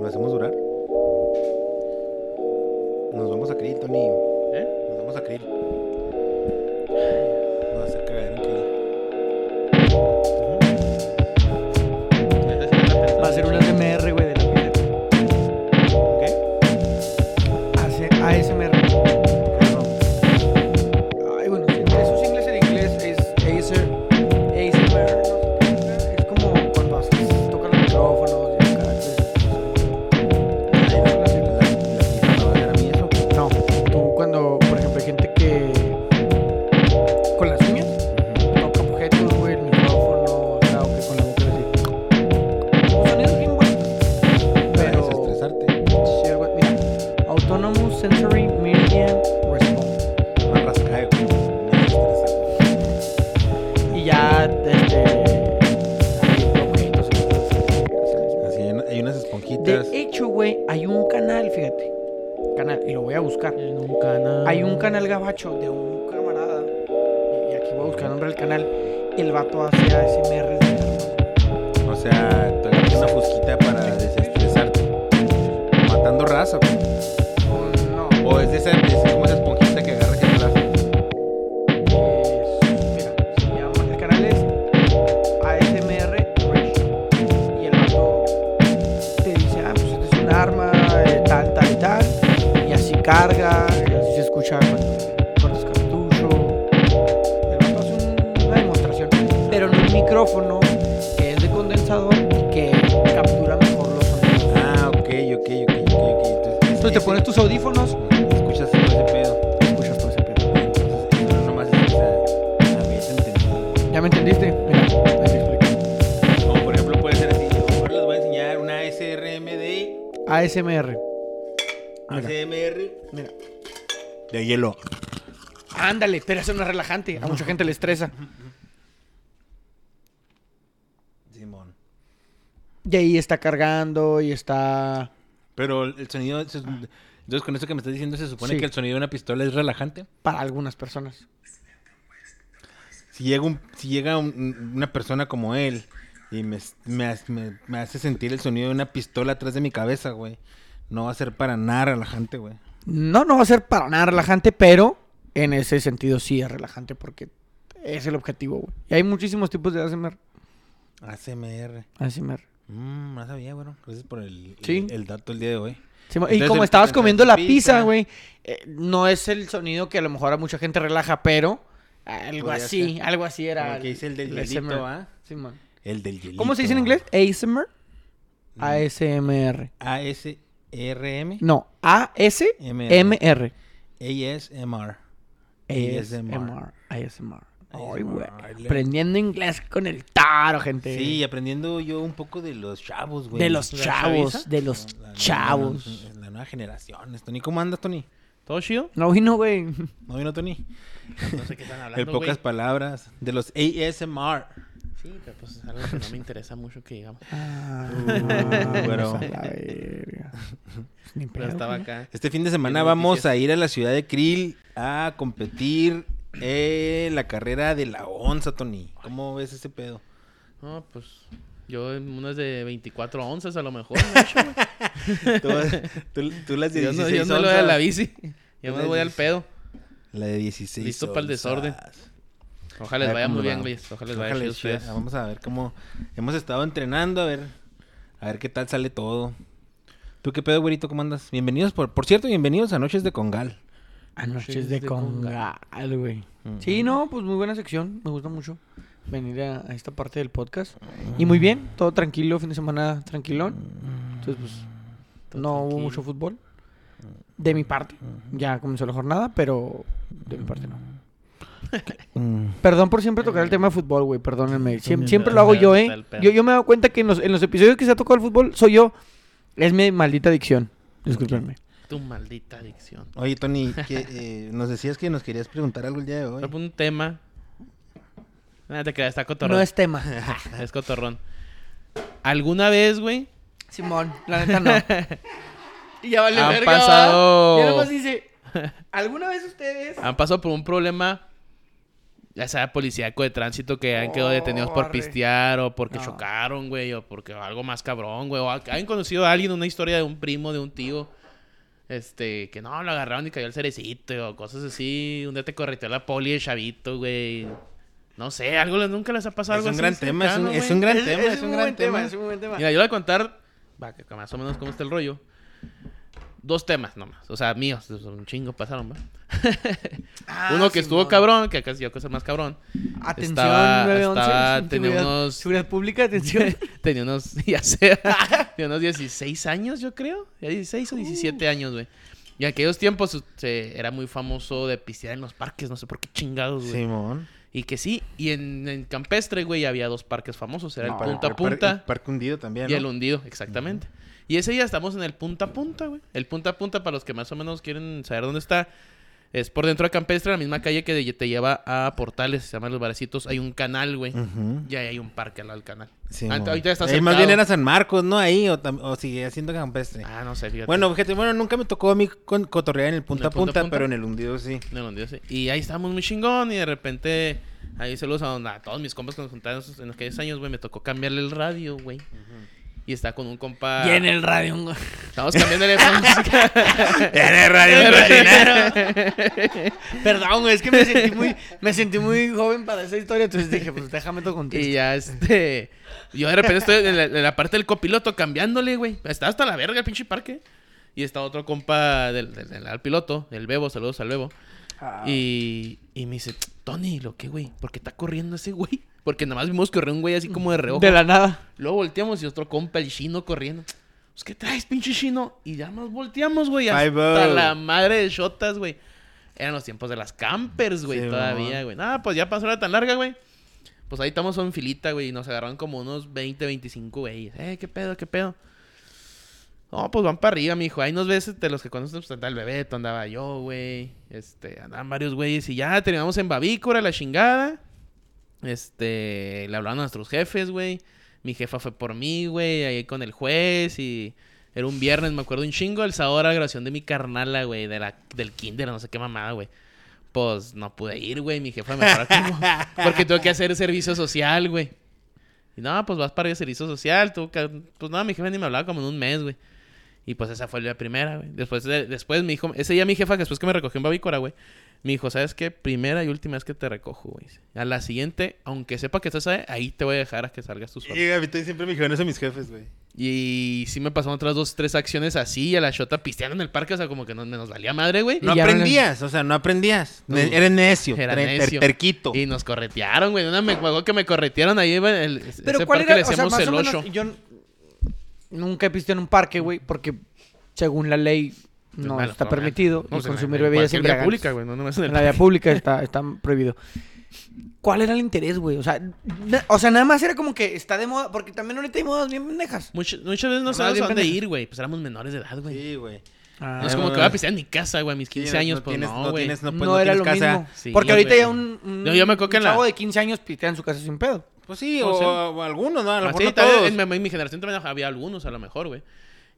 ¿Lo hacemos durar? Nos vamos a Krill, Tony. ¿Eh? Nos vamos a Krill. Nos va a hacer cagadero en pensaba. Va a ser un ASMR, güey, ASMR. Mira. ASMR. Mira. De hielo. Ándale, pero eso no es relajante. A mucha gente le estresa. Simón. Y ahí está cargando y está. Pero el sonido. se- Entonces, con eso que me estás diciendo, se supone Sí. que el sonido de una pistola es relajante. Para algunas personas. Si llega, un, si llega un- una persona como él y me, me, me- me hace sentir el sonido de una pistola atrás de mi cabeza, güey, no va a ser para nada relajante, güey. No, no va a ser para nada relajante, pero en ese sentido sí es relajante porque es el objetivo, güey. Y hay muchísimos tipos de ASMR. ASMR. ASMR. Mmm, no sabía, bueno. Gracias por el, Sí. el, el dato el día de hoy. Sí, y como el- estabas comiendo la pizza. güey, eh, no es el sonido que a lo mejor a mucha gente relaja, pero algo así, ser. algo así era. Como que dice el del. ¿ah? Sí, man. El del hielito. ¿Cómo se dice en inglés? ASMR. Mm. ASMR. ASRM. No, ASMR. ASMR. ASMR. ASMR. Ay, güey. Aprendiendo inglés con el taro, gente. Sí, aprendiendo yo un poco de los chavos, güey. De los ¿La chavos, chaviza? de los La- la- chavos. La, la nueva generación. Tony, ¿cómo andas, Tony? ¿Todo chido? No vino, güey. ¿No vino, Tony? No sé qué están hablando, En pocas palabras. De los ASMR. Sí, pero pues es algo que no me interesa mucho que digamos. Ah, bueno. a la verga. Ni Pero pedo, estaba acá. Este fin de semana vamos noticias. a ir a la ciudad de Krill a competir en la carrera de la onza, Tony. ¿Cómo ves ese pedo? No, pues yo en unas de 24 onzas a lo mejor. güey. Tú, tú- tú las de yo no, 16 yo no le doy a la bici. Yo me voy al pedo. La de 16 Listo pa'l onzas. desorden. Ojalá les vaya muy bien, güey. Ojalá les vaya Ojalá ustedes. Vamos a ver cómo hemos estado entrenando, a ver a ver qué tal sale todo. ¿Tú qué pedo, güerito? ¿Cómo andas? Bienvenidos, por, por cierto, bienvenidos a Noches de Congal. A noches de de congal, güey. Ujú. Sí, no, pues muy buena sección. Me gusta mucho venir a, a esta parte del podcast. Y muy bien, todo tranquilo, fin de semana tranquilón. Entonces, pues, Todo no hubo mucho fútbol. De mi parte. Ya comenzó la jornada, pero de mi parte no. Mm. Perdón por siempre tocar el tema de fútbol, güey. Perdónenme. Siempre lo hago yo, ¿eh? Yo, yo me he dado cuenta que en los, en los episodios que se ha tocado el fútbol soy yo. Es mi maldita adicción. Discúlpenme. Tu maldita adicción. Oye, Tony, que, eh, nos decías que nos querías preguntar algo el día de hoy. Un tema. Nada, te creas, está cotorrón. No es tema. Es cotorrón. ¿Alguna vez, güey? Simón, la neta no. y ya vale Han verga, ¿va? pasado- Ya nomás dice, ¿alguna vez ustedes? Han pasado por un problema ya sea policíaco de tránsito que han quedado detenidos por Corre. pistear o porque No. chocaron, güey, o porque algo más cabrón, güey. O ha- han conocido a alguien, una historia de un primo, de un tío, este, que no, lo agarraron y cayó el cerecito o cosas así. Un día te correteó la poli de chavito, güey. No sé, algo nunca les ha pasado Es algo un así gran tema, es un, cercano, es güey? un gran Es- tema, es es un gran tema, tema. es un buen tema. Mira, yo le voy a contar, va, que más o menos cómo está el rollo. Dos temas nomás, o sea, míos, un chingo pasaron, ¿va? Ah, Uno que estuvo cabrón, que acá yo que el más cabrón. Atención, Estaba- 911. estaba- seguridad- tenía unos- Seguridad pública, atención. Tenía unos, ya sé, tenía unos 16 años, yo creo. Ya 16 o 17 años, güey. Y en aquellos tiempos se- era muy famoso de pistear en los parques, no sé por qué chingados, güey. Simón. Y que sí, y en, en Campestre, güey, había dos parques famosos. Era No, el Punta para- Punta el Parque hundido también, y el ¿no? hundido, exactamente. Y ese día estamos en el Punta Punta, güey. El Punta Punta, para los que más o menos quieren saber dónde está, es por dentro de Campestre, la misma calle que te lleva a Portales, se llaman Los Barecitos. Hay un canal, güey. Y ahí hay un parque al lado del canal. Simón. Ante- ahorita está Ahí más bien era San Marcos, ¿no? Ahí, o, tam- o sigue haciendo campestre. Ah, no sé, fíjate. Bueno, fíjate, bueno, nunca me tocó a mí con, cotorrear en el punta a punta pero en el hundido sí. No, no, Dios, sí. Y ahí estábamos muy chingón y de repente ahí saludos a, donde- a todos mis compas que nos juntaron en aquellos años, güey. Me tocó cambiarle el radio, güey. Y está con un compa... Y en el radio. un- Estamos cambiándole música. Era radio Perdón, güey, es que me sentí muy, me sentí muy joven para esa historia, entonces dije, pues déjame todo y contigo. ya, este... Yo de repente estoy en la, en la parte del copiloto cambiándole, güey. Está hasta la verga el pinche parque. Y está otro compa del, del, del- al piloto, el Bebo, saludos al Bebo. Ah. Y, y me dice, Tony, ¿lo qué, güey? ¿Por qué está corriendo ese güey? Porque nada más vimos correr un güey así como de reojo. De la nada. Luego volteamos y otro compa, el chino, corriendo. Pues, ¿qué traes, pinche chino? Y ya nos volteamos, güey. Hasta la madre de shotas, güey. Eran los tiempos de las campers, güey, Sí, todavía, güey. Nada, pues ya pasó la tan larga, güey. Pues ahí estamos en filita, güey. Y nos agarraron como unos 20, 25 güeyes. Eh, ¿qué pedo, qué pedo? No, pues van para arriba, mijo. Ahí nos ves de los que conoces, pues andaba el Bebeto, andaba yo, güey. Este, andaban varios güeyes y ya terminamos en Babícora, la chingada. Este, le hablaron a nuestros jefes, güey. Mi jefa fue por mí, güey, ahí con el juez y era un viernes, me acuerdo un chingo, el sábado era la grabación de mi carnala, güey, de la, del kinder, no sé qué mamada, güey. Pues no pude ir, güey, mi jefa me como... Porque tengo que hacer servicio social, güey. Y no, pues vas para el servicio social, tú... Pues no, mi jefa ni me hablaba como en un mes, güey. Y pues esa fue la primera, güey. Después, de- después me dijo... Ese día mi jefa, después que me recogió en Babícora, güey. Me dijo, ¿sabes qué? Primera y última vez que te recojo, güey. A la siguiente, aunque sepa que estás ahí, ahí te voy a dejar a que salgas tú solo. Y a mí siempre me dijeron eso mis jefes, güey. Y sí me pasaron otras dos, tres acciones así, a la shota pisteando en el parque, o sea, como que no, nos valía madre, güey. No aprendías, o sea, no aprendías. No. Eres necio, Era necio. terquito. Y nos corretearon, güey. Una me acuerdo que me corretearon ahí, güey. El, Pero ese ¿cuál parque era? le O sea, decíamos más el o menos, 8. yo nunca he pisteado en un parque, güey, porque según la ley no malo, está no, permitido no, y consumir en bebidas cualquier vía embriagantes. pública, güey. No nomás en el En la vía pública está, está prohibido. ¿Cuál era el interés, güey? O sea, na- o sea, nada más era como que está de moda, porque también ahorita hay modas bien pendejas. Muchas, muchas veces no sabemos a dónde pendejas. ir, güey. Pues éramos menores de edad, güey. Sí, güey. Ah, no es como que voy a pistear en mi casa, güey, a mis 15 Sí, años, no pues tienes- no, no güey. tienes- no, no, pues, no era lo casa. mismo. Sí, porque ahorita ya un, un Yo- me un en la- chavo de 15 años pistea en su casa sin pedo. Pues sí, O o, sea- o algunos, ¿no? A lo Ah, mejor sí, no todos. en, mi, en mi generación también había algunos, a lo mejor, güey.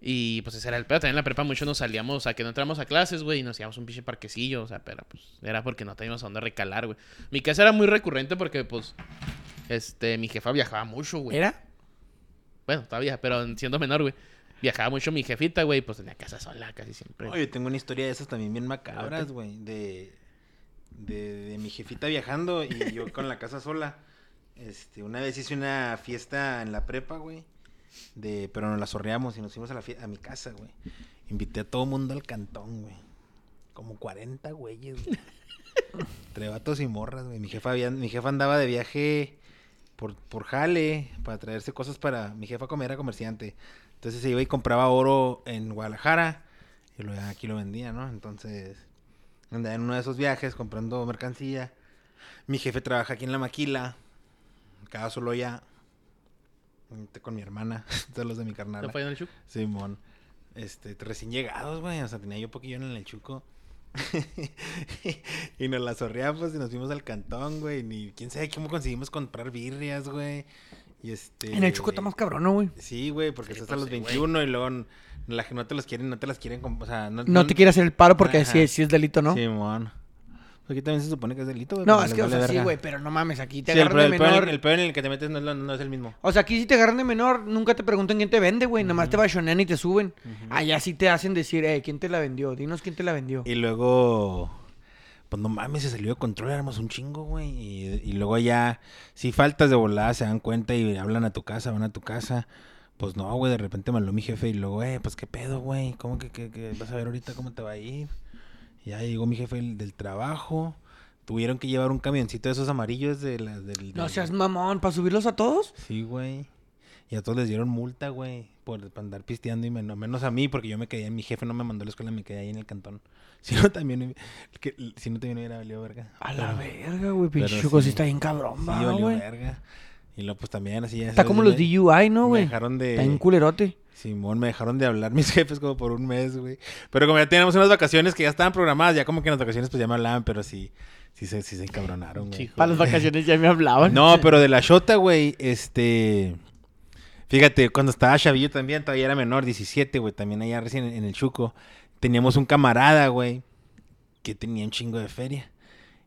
Y pues ese era el pedo. También en la prepa mucho nos salíamos, o sea, que no entramos a clases, güey, y nos íbamos a un pinche parquecillo, o sea, pero pues era porque no teníamos a dónde recalar, güey. Mi casa era muy recurrente porque, pues, este, mi jefa viajaba mucho, güey. ¿Era? Bueno, todavía, pero siendo menor, güey. Viajaba mucho mi jefita, güey, pues tenía casa sola casi siempre. Oye, tengo una historia de esas también bien macabras, güey. De, de, de mi jefita viajando y yo con la casa sola. Este, una vez hice una fiesta en la prepa, güey. De, pero nos la sorreamos y nos fuimos a, la a mi casa, güey. Invité a todo mundo al cantón, güey. Como 40 güeyes, güey. Entre vatos y morras, güey. Mi jefa, había- mi jefa andaba de viaje por, por jale para traerse cosas para... Mi jefa como era comerciante. Entonces se iba y compraba oro en Guadalajara y luego aquí lo vendía, ¿no? Entonces andaba en uno de esos viajes comprando mercancía. Mi jefe trabaja aquí en la maquila. Cada solo ya. Con mi hermana. Todos los de mi carnal. ¿No fue en el Chuc? Simón. Este, recién llegados, güey. O sea, tenía yo poquillo en el chuco. y nos la zorreamos y nos fuimos al cantón, güey. Ni quién sabe cómo conseguimos comprar birrias, güey. Y este. En el Chuco está más cabrón, ¿no, güey? Sí, güey, porque Sí, estás pues a los sí, güey. 21 y luego la que no te las quieren, no te las quieren, o sea, no, No te quiere hacer el paro porque sí, sí es delito, ¿no? Simón. Aquí también se supone que es delito, güey. No, es que, o vale sea, sí, güey, pero no mames, aquí te Sí, el, agarran de el peor- menor. el peor en el que te metes no es, lo- no es el mismo. O sea, aquí si te agarran de menor, nunca te preguntan quién te vende, güey. Nada más te bachonean y te suben. Allá sí te hacen decir, eh, ¿quién te la vendió? Dinos quién te la vendió. Y luego, pues no mames, se salió de control, éramos un chingo, güey. Y, y luego ya, si faltas de volada, se dan cuenta y hablan a tu casa, van a tu casa. Pues no, güey, de repente me habló mi jefe y luego, eh, pues qué pedo, güey, ¿cómo que, que- que vas a ver ahorita cómo te va a ir? Y ya llegó mi jefe del, del trabajo. Tuvieron que llevar un camioncito de esos amarillos de la, del... No seas mamón, ¿para subirlos a todos? Sí, güey. Y a todos les dieron multa, güey, por, andar pisteando y menos, menos a mí, porque yo me quedé, mi jefe no me mandó a la escuela, me quedé ahí en el cantón. Si no, también, que, si no, también hubiera valido verga. A la verga, güey. Pinche sí. sí está bien cabrón, Sí, va, valió güey. verga. Y luego, pues también así ya Está como me- los DUI, ¿no, Me güey? dejaron de... Está bien culerote. Simón, me dejaron de hablar mis jefes como por un mes, güey. Pero como ya teníamos unas vacaciones que ya estaban programadas, ya como que en las vacaciones pues ya me hablaban, pero sí, sí se, sí se encabronaron, güey. Chico. Para las vacaciones ya me hablaban. No, pero de la Shota, güey, este... Fíjate, cuando estaba chavillo también, todavía era menor, 17, güey, también allá recién en el Chuco. Teníamos un camarada, güey, que tenía un chingo de feria.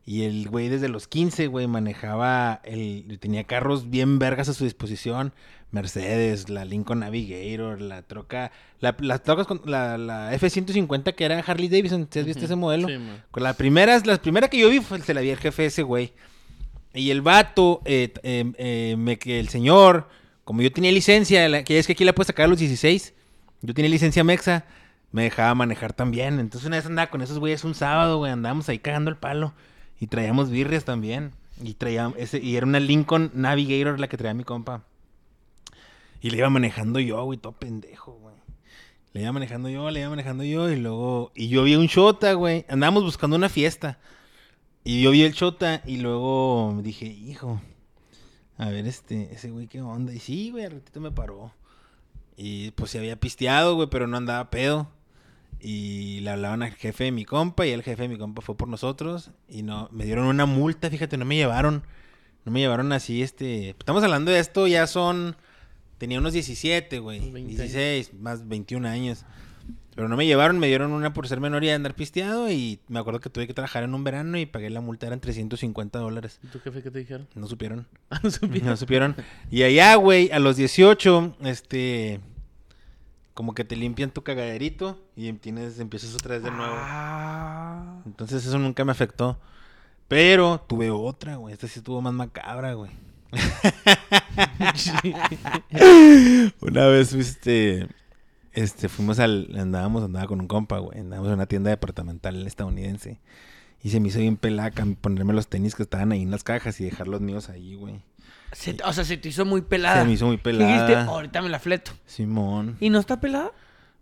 Y el güey desde los 15, güey, manejaba, el, tenía carros bien vergas a su disposición. Mercedes, la Lincoln Navigator, la troca, la, las trocas con la, la F-150 que era Harley Davidson, ¿sí has visto ese modelo? Sí. Con la primera, la primera que yo vi fue, se la vi al jefe ese güey. Y el vato, eh, eh, eh, me, que el señor, como yo tenía licencia, la- que es que aquí la puedes sacar a los 16, yo tenía licencia mexa, me dejaba manejar también. Entonces una vez andaba con esos güeyes un sábado, güey, andábamos ahí cagando el palo. Y traíamos birrias también. Y traíamos ese, y era una Lincoln Navigator la que traía mi compa. Y le iba manejando yo, güey, todo pendejo, güey. Le iba manejando yo, le iba manejando yo, y luego. Y yo vi un Shota, güey. Andábamos buscando una fiesta. Y yo vi el Shota, y luego dije, hijo. A ver, este, ese güey, ¿qué onda? Y sí, güey, al ratito me paró. Y pues se había pisteado, güey, pero no andaba pedo. Y le hablaban al jefe de mi compa, y el jefe de mi compa fue por nosotros. Y no, me dieron una multa, fíjate, no me llevaron. No me llevaron así, este. Estamos hablando de esto, ya son. Tenía unos 17, güey. 20 16, más 21 años. Pero no me llevaron, me dieron una por ser menor y andar pisteado. Y me acuerdo que tuve que trabajar en un verano y pagué la multa, eran 350 dólares. ¿Y tu jefe qué te dijeron? No supieron. Ah, no supieron. No supieron. Y allá, güey, a los 18, este. Como que te limpian tu cagaderito y tienes, empiezas otra vez de nuevo. Ah. Entonces eso nunca me afectó. Pero tuve otra, güey. Esta sí estuvo más macabra, güey. Una vez, este, este, fuimos al, andábamos, andaba con un compa, güey. Andábamos en una tienda departamental estadounidense. Y se me hizo bien pelaca ponerme los tenis que estaban ahí en las cajas y dejar los míos ahí, güey. Se- o sea, se te hizo muy pelada. Se me hizo muy pelada. Dijiste, ahorita me la fleto. Simón. ¿Y no está pelada?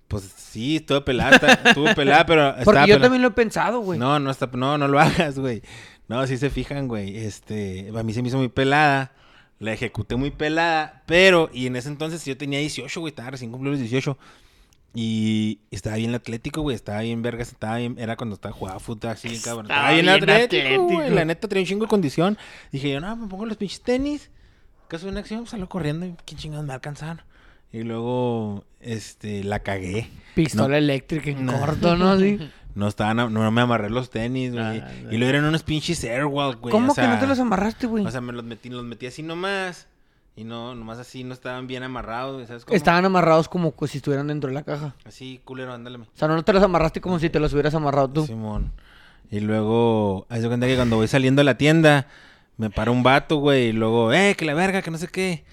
Pues sí, estuvo pelada, está- estuvo pelada, pero Porque yo pelada. también lo he pensado, güey. No, no está, no, no lo hagas, güey. No, sí se fijan, güey. Este, a mí se me hizo muy pelada. La ejecuté muy pelada, pero, y en ese entonces yo tenía 18, güey, estaba recién cumplido los 18. Y estaba bien atlético, güey, estaba bien vergas, estaba bien, era cuando estaba jugando fútbol así, cabrón. Estaba, Estaba bien, bien atlético, güey, la neta traía un chingo de condición. Dije yo, no, me pongo los pinches tenis. Caso de una acción, salgo corriendo y quién chingados me va a alcanzar. Y luego, este, la cagué. Pistola No. eléctrica en No. corto, ¿no? Sí. No estaban, a- no me amarré los tenis, güey. Ah, no. y luego eran unos pinches Airwalk, güey. ¿Cómo o que no te los amarraste, güey? O sea, me los metí, los metí así nomás. Y no, nomás así, no estaban bien amarrados, ¿sabes cómo? Estaban amarrados como si estuvieran dentro de la caja. Así, culero, ándale. O sea, no te los amarraste como si te los hubieras amarrado tú. Simón. Y luego, haz de cuenta que cuando voy saliendo de la tienda, me para un vato, güey. Y luego, eh, que la verga, que no sé qué.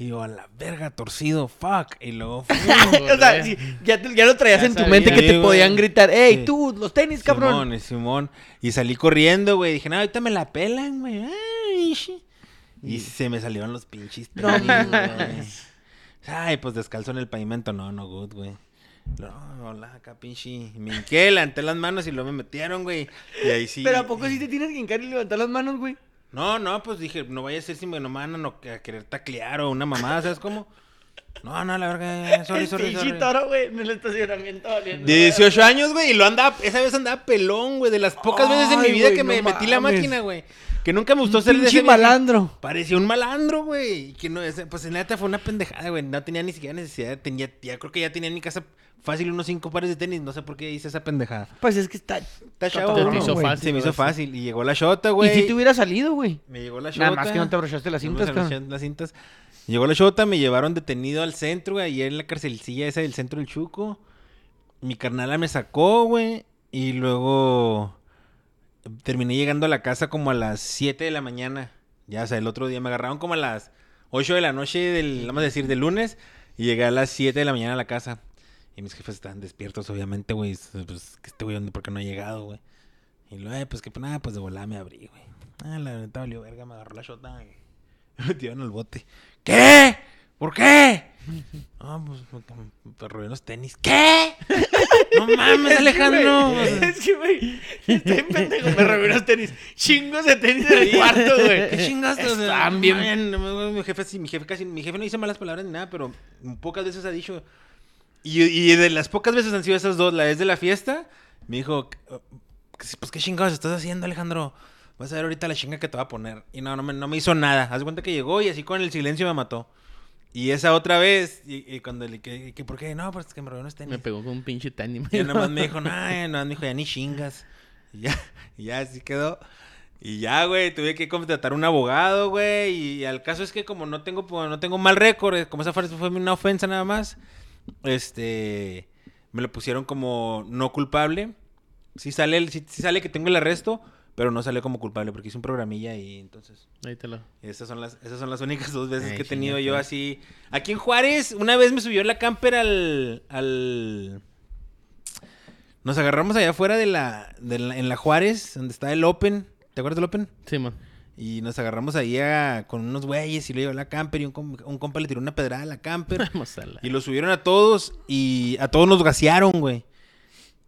Y yo, a la verga, torcido, fuck. Y luego, o sea, sí, ya, te- ya lo traías Ya en tu sabía. mente que te güey. podían gritar, ¡Ey, Sí. tú, los tenis, cabrón! Simón, y Simón. Y salí corriendo, güey. Dije, no, ahorita me la pelan, güey. Ay. Y se me salieron los pinches No tenis, güey. mames. Ay, pues descalzo en el pavimento. No, no good, güey. No, hola, acá pinche. Me hinqué, levanté las manos y luego me metieron, güey. Y ahí sí. Pero ¿a poco sí te tienes que hincar y levantar las manos, güey? No, no, pues dije, no vaya a ser si me no me van a, no- a querer taclear o una mamada, ¿sabes cómo? No, no, la verga, sorry, El sorry, pinche sorry. toro, güey, en el estacionamiento valiendo. De 18 años, güey, y lo andaba, esa vez andaba pelón, güey, de las pocas veces en mi vida güey, que me metí la mames. máquina, güey. Que nunca me gustó ser de Pinche ese viaje. malandro. Parecía un malandro, güey. y Que no, ese- pues en neta fue una pendejada, güey. No tenía ni siquiera necesidad. Tenía, ya creo que ya tenía en mi casa fácil unos cinco pares de tenis. No sé por qué hice esa pendejada. Pues es que está. Está chavo, cabrón, te hizo güey. fácil. Se me hizo shota. Y llegó la shota, güey. Y si te hubiera salido, güey. Me llegó la shota. Nada más que no te abrochaste las No me cintas, abroché las cintas. Llegó la shota, me llevaron detenido al centro, güey. Ayer en la carcelcilla esa del centro del Chuco. Mi carnala me sacó, güey. Y luego terminé llegando a la casa como a las 7 de la mañana. Ya, o sea, el otro día me agarraron como a las 8 de la noche del, vamos a decir, del lunes. Y llegué a las 7 de la mañana a la casa. Y mis jefes estaban despiertos, obviamente, güey. Pues, que este güey. ¿por qué no ha llegado, güey? Y luego, eh, pues que pues, nada, pues de volada me abrí, güey. Ah, la neta valió verga, me agarró la shota me metieron al bote. ¿Qué? ¿Por qué? Ah, pues porque me robé unos tenis. ¿Qué? No mames, Alejandro. Es que, güey, estoy pendejo. Me robé unos tenis. Chingos de tenis en el cuarto, güey. ¿Qué chingaste? Están bien. Mi jefe, sí, mi jefe casi, mi jefe no dice malas palabras ni nada, pero pocas veces ha dicho. Y, y de las pocas veces han sido esas dos, la vez de la fiesta, me dijo, pues qué chingados estás haciendo, Alejandro. Vas a ver ahorita la chinga que te va a poner. Y no, no me, no me hizo nada. Haz cuenta que llegó y así con el silencio me mató. Y esa otra vez, y, y cuando le que, que, ¿por qué? No, pues que me robé unos tenis. Me pegó con un pinche tenis. Y nada más me dijo, no, ya, nada más me dijo, ya ni chingas. Y ya, y ya así quedó. Y ya, güey, tuve que contratar un abogado, güey. Y, al caso es que como no tengo, pues, no tengo mal récord, eh, como esa fue, fue una ofensa nada más, este, me lo pusieron como no culpable. Sí sale, sí, sí sale que tengo el arresto, pero no sale como culpable porque hice un programilla y entonces... Ahí te lo. Esas son las, esas son las únicas dos veces Ay, que he tenido yo así. Aquí en Juárez, una vez me subió la camper al. al... Nos agarramos allá afuera de la, de la- en la Juárez, donde está el Open. ¿Te acuerdas del Open? Sí, man. Y nos agarramos ahí a- con unos güeyes y lo llevó la camper y un, un compa le tiró una pedrada a la camper. Vamos a la. y lo subieron a todos y a todos nos gasearon, güey.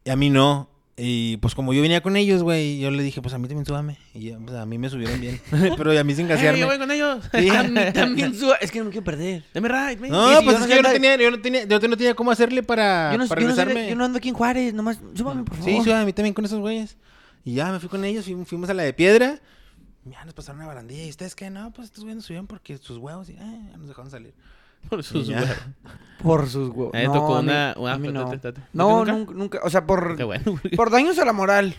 Y a mí no. Y pues como yo venía con ellos, güey, yo le dije, pues a mí también súbame. Y ya, pues, a mí me subieron bien. Pero a mí sin ¡Eh, gasearme. yo voy con ellos! Sí. A mí también suba. Es que no quiero perder. Deme ride, man. No, si pues yo es que yo no tenía, yo no tenía, yo no tenía cómo hacerle para, Yo no, para yo, no sé- regresarme. yo no ando aquí en Juárez, nomás súbame, por favor. Sí, sí, a mí también con esos güeyes. Y ya me fui con ellos, fuimos, fuimos a la de piedra. Ya nos pasaron una barandilla. ¿Y ustedes qué? No, pues estos güeyes nos subieron porque sus huevos y eh, ya nos dejaron salir. Por sus huevos. Por sus huevos. A mí me no, tocó a mí- una- a una- mí no. No, ¿Nunca? O sea, por, Qué bueno. güey. por daños a la moral.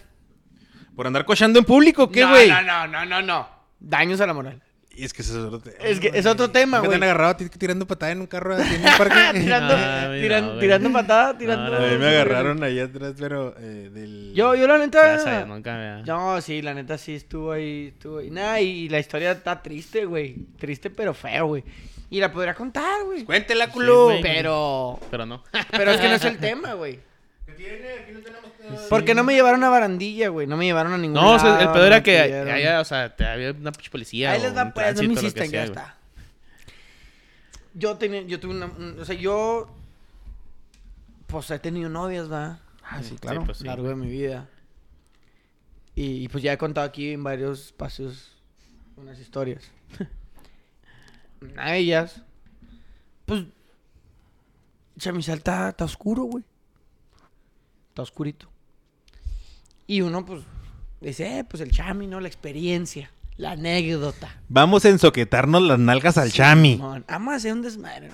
¿Por andar cochando en público? ¿Qué, güey? No, no, no, no, no. Daños a la moral. Y es que eso es otro tema. Es que es otro tema, Me güey. han agarrado a ti tirando patada en un carro así en un parque. tirando, No, güey, tiran- no, güey. tirando patada, tirando. No, A no, mí me agarraron ahí atrás, pero eh, del... Yo, yo la Gracias, neta. nunca me... No, sí, la neta sí estuvo ahí, estuvo ahí. Nada, y la historia está triste, güey. Triste pero feo, güey. Y la podría contar, güey. Cuéntela, culo. güey. Pero. Pero no. Pero es que no es el tema, güey. ¿Qué tiene? Aquí no tenemos... Porque no me llevaron a barandilla, güey. No me llevaron a ningún No, o sea, el peor era que pidieron. haya, o sea, te había una pinche policía. Ahí les da un pues, no me insistan, ya está. Yo tenía, yo tuve una, un- o sea, yo, pues he tenido novias, ¿verdad? Ah, sí, Sí, claro. pues, lo largo de mi vida. Y, y, pues ya he contado aquí en varios espacios unas historias. De ellas, pues, Chamizal está, está oscuro, güey. Está oscurito. Y uno, pues, dice, eh, pues el chami, ¿no? La experiencia, la anécdota. Vamos a ensoquetarnos las nalgas al chami. Simón, Vamos a hacer un desmadre.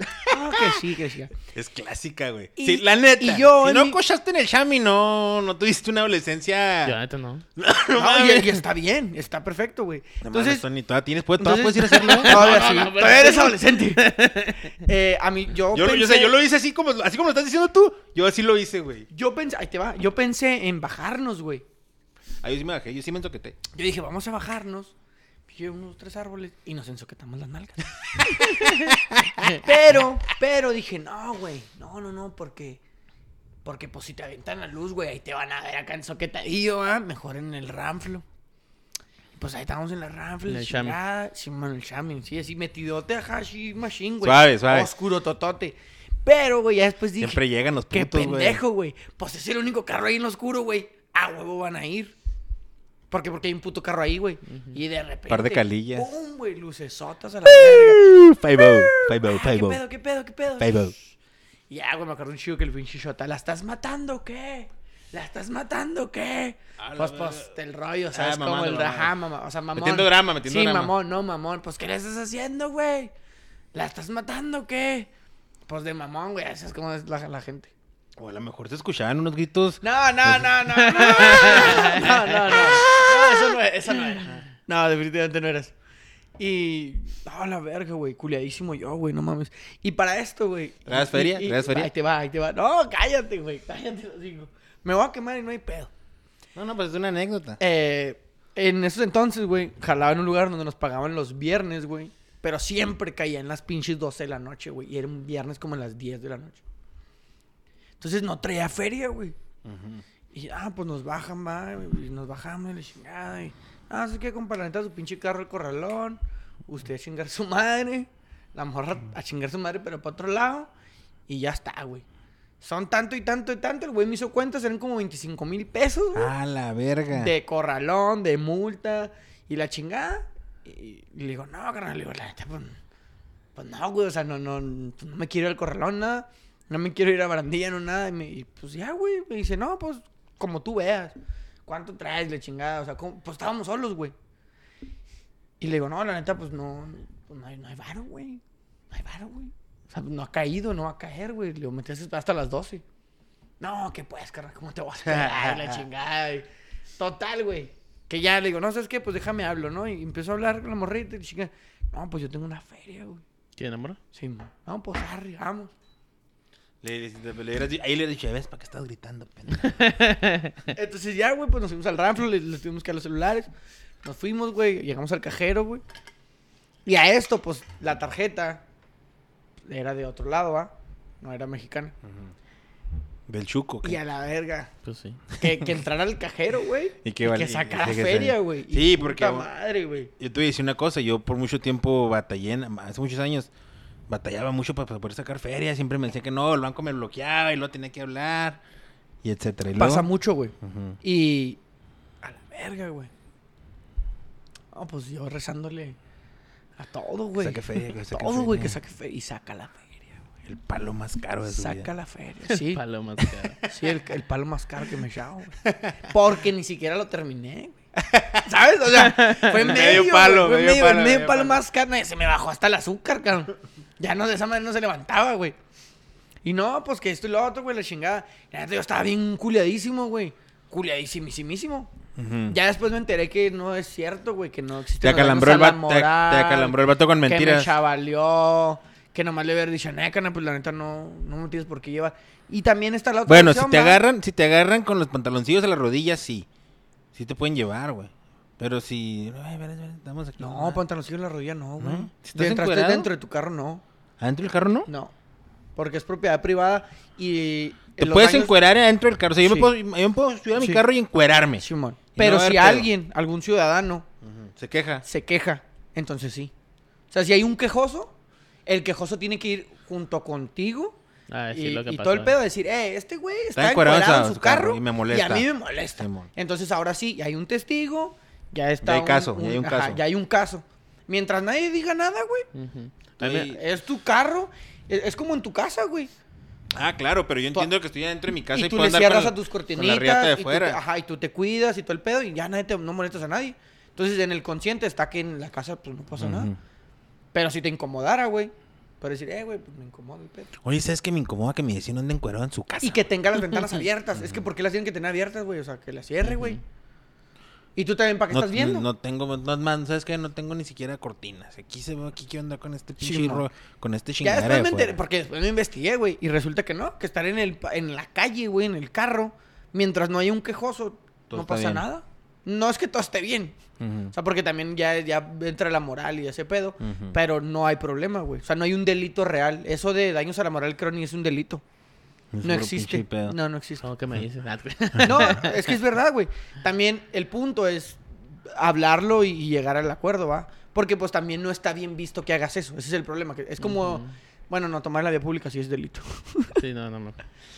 Que sí, que sí. Es clásica, güey. Y- Sí, la neta. y yo si no mi- cochaste en el chami, no, no tuviste una adolescencia. Yo, la neta, no. No, No, mames. y, y está bien, está perfecto, güey. No Entonces, Tony, todavía tienes, puedes, todavía entonces- puedes ir a hacerlo. todavía sí, todavía eres adolescente. Eh, a mí, yo, Yo, lo- yo, yo hice así como, así como lo estás diciendo tú. Yo así lo hice, güey. yo pensé, ahí te va, yo pensé en bajarnos, güey. Ahí sí me bajé, yo sí me ensoqueté. Yo dije, vamos a bajarnos. Unos tres árboles y nos ensoquetamos las nalgas. pero, pero dije, no, güey, no, no, no, porque, porque pues si te aventan la luz, güey, ahí te van a ver acá ensoquetadillo, ¿ah? Mejor en el ranflo. Pues ahí estábamos en la ranflo. En el Shami. Sí, mano, el Shami, sí, así metidote, ajá, así, machine, güey. Suave, suave. Oscuro, totote. Pero, güey, ya después dije, Siempre llegan los putos, güey. pendejo, güey. Pues es el único carro ahí en lo oscuro, güey. A huevo van a ir. ¿Por qué? Porque hay un puto carro ahí, güey. Y de repente. Par de calillas. ¡Pum, güey! Lucesotas a la verga. Five-o, five-o, Ah, ¿Qué pedo, qué pedo, qué pedo? Five-o. Y ya, güey, me acuerdo un chico que el pinche shota. ¿La estás matando o qué? ¿La estás matando o qué? A la Pues, pues, el rollo, ¿sabes? Ah, como el mamando. ajá, mamá. O sea, mamón. Metiendo drama, metiendo sí, drama. mamón, no, mamón. Pues, ¿qué le estás haciendo, güey? ¿La estás matando o qué? Pues de mamón, güey. Esa es como es la, la gente. O a lo mejor se escuchaban unos gritos. No, no, no, no, no. No, no, no. No, eso no, eso no era. No, definitivamente no eras. Y. No, la verga, güey. Culiadísimo yo, güey. No mames. Y para esto, güey. ¿Traes feria? ¿Traes feria? Ahí te va, ahí te va. No, cállate, güey. Cállate, los digo. Me voy a quemar y no hay pedo. No, no, pues es una anécdota. Eh, en esos entonces, güey, jalaba en un lugar donde nos pagaban los viernes, güey. Pero siempre caía en las pinches 12 de la noche, güey. Y era un viernes como a las 10 de la noche. Entonces no traía feria, güey. Y ah, pues nos bajan, va, y nos bajamos y la chingada. Y, ah, así que compa, la neta, su pinche carro el corralón. Usted a chingar su madre. La morra a chingar su madre, pero para otro lado. Y ya está, güey. Son tanto y tanto y tanto. El güey me hizo cuentas, eran como 25 mil pesos, güey. A la verga. De corralón, de multa y la chingada. Y, y le digo, no, carnal, le digo, la neta, pues, pues no, güey, o sea, no, no, pues no me quiero ir al corralón, nada. No me quiero ir a barandilla, no, nada. Y, me, y, pues ya, güey, me dice, no, pues como tú veas. ¿Cuánto traes, la chingada? O sea, ¿cómo? pues estábamos solos, güey. Y le digo, no, la neta, pues no, pues no hay, no hay varo, güey. No hay varo, güey. O sea, no ha caído, no va a caer, güey. Le digo, me que hasta las 12. No, ¿qué puedes, carnal? ¿Cómo te vas a la chingada. y- Total, güey. Que ya le digo, no, ¿sabes qué? Pues déjame hablo, ¿no? Y empezó a hablar con la morrita y chica. No, pues yo tengo una feria, güey. ¿Quién, amor? Sí, mo. no, pues arre, vamos. Le, ahí le he dicho, ¿ves? ¿Para qué estás gritando, pendejo? Entonces ya, güey, pues nos fuimos al ranflo, le, tuvimos que dar los celulares. Nos fuimos, güey, llegamos al cajero, güey. Y a esto, pues, la tarjeta era de otro lado, ¿va? No era mexicana. Del chuco. ¿qué? Y a la verga. Pues sí. Que, que entrara al cajero, güey. Y que vale- sacara que feria, güey. Sí, Y porque- puta madre, güey. Yo te voy a decir una cosa, yo por mucho tiempo batallé, hace muchos años, batallaba mucho para, poder sacar feria, siempre me decía que no, el banco me bloqueaba y luego tenía que hablar, y etcétera. Y luego- Pasa mucho, güey. Y. A la verga, güey. No, pues yo rezándole a todo, güey. saque feria, que saque Todo, güey, que saque feria. Y saca la feria, güey. El palo más caro de su Saca vida. la feria. Sí. Palomas, cara. Sí, el, el palo más caro que me güey. Porque ni siquiera lo terminé, güey. ¿Sabes? O sea, fue medio, Medio palo, palo, fue medio medio, palo, el medio medio palo palo. más caro. Se me bajó hasta el azúcar, cabrón. Ya no, de esa manera no se levantaba, güey. Y no, pues que esto y lo otro, güey, la chingada. La neta, yo estaba bien culiadísimo, güey. Culiadísimísimo. Ujú. Ya después me enteré que no es cierto, güey, que no existe. Te acalambró el vato- te- te acalambró el vato con Que me mentiras. chavaleó. Que nomás le hubiera dicho, Nécana, pues la neta no, no me tienes por qué llevar. Y también está la otra Bueno, si te ¿va? agarran, si te agarran con los pantaloncillos a las rodillas, sí. Sí te pueden llevar, güey. Pero si... Ay, ven, ven, estamos aquí. No, nomás. pantaloncillo en la rodilla no, güey. ¿No? ¿Si estás encuerado? dentro de tu carro, no. ¿Adentro del carro no? No. Porque es propiedad privada y... Te puedes encuerar adentro del carro. O sea, yo, Sí. me puedo, yo me puedo subir a mi Sí. carro y encuerarme. Simón. Y Pero no si pedo. alguien, algún ciudadano. Se queja. se queja, entonces sí. O sea, si hay un quejoso, el quejoso tiene que ir junto contigo Ah, y, lo que y pasó. todo el pedo decir, eh, este güey está, Está encuadrado en su carro, carro y me molesta. Y a mí me molesta. Simón. Entonces ahora sí, ya hay un testigo, ya está Ya hay un- caso, ya hay un ajá, caso. ya hay un caso. Mientras nadie diga nada, güey, mí- Estoy- es tu carro, es, es como en tu casa, güey. Ah, claro, pero yo entiendo que estoy adentro de mi casa y, y tú puedo le andar cierras con- a tus con la cortinitas riata de y, tú fuera. te, ajá, y tú te cuidas y todo el pedo y ya nadie te, no molestas a nadie. Entonces en el consciente está que en la casa pues no pasa nada. Pero si te incomodara, güey, para decir, eh, güey, pues me incomoda el pedo. Oye, ¿sabes qué me incomoda que mi vecino ande encuerado en su casa? Y que tenga las ventanas abiertas. Es que ¿por qué las tienen que tener abiertas, güey? O sea, que las cierre, güey. ¿Y tú también para qué no, estás viendo? No tengo, no, man, ¿sabes qué? No tengo ni siquiera cortinas. Aquí se ve, aquí quiero andar con este pinche ro- con este ya chingadera después de me enteré, porque después me investigué, güey. Y resulta que no, que estar en, el, en la calle, güey, en el carro, mientras no haya un quejoso, Todo no pasa bien. nada. No es que todo esté bien. O sea, porque también ya, ya entra la moral y ese pedo. Pero no hay problema, güey. O sea, no hay un delito real. Eso de daños a la moral creo ni es un delito. No existe. No, no existe. ¿Cómo que me dices? Ah, No, es que es verdad, güey. También el punto es hablarlo y, llegar al acuerdo, ¿va? Porque pues también no está bien visto que hagas eso. Ese es el problema. que es como, bueno, no tomar la vía pública sí es delito. Sí, no, no, no.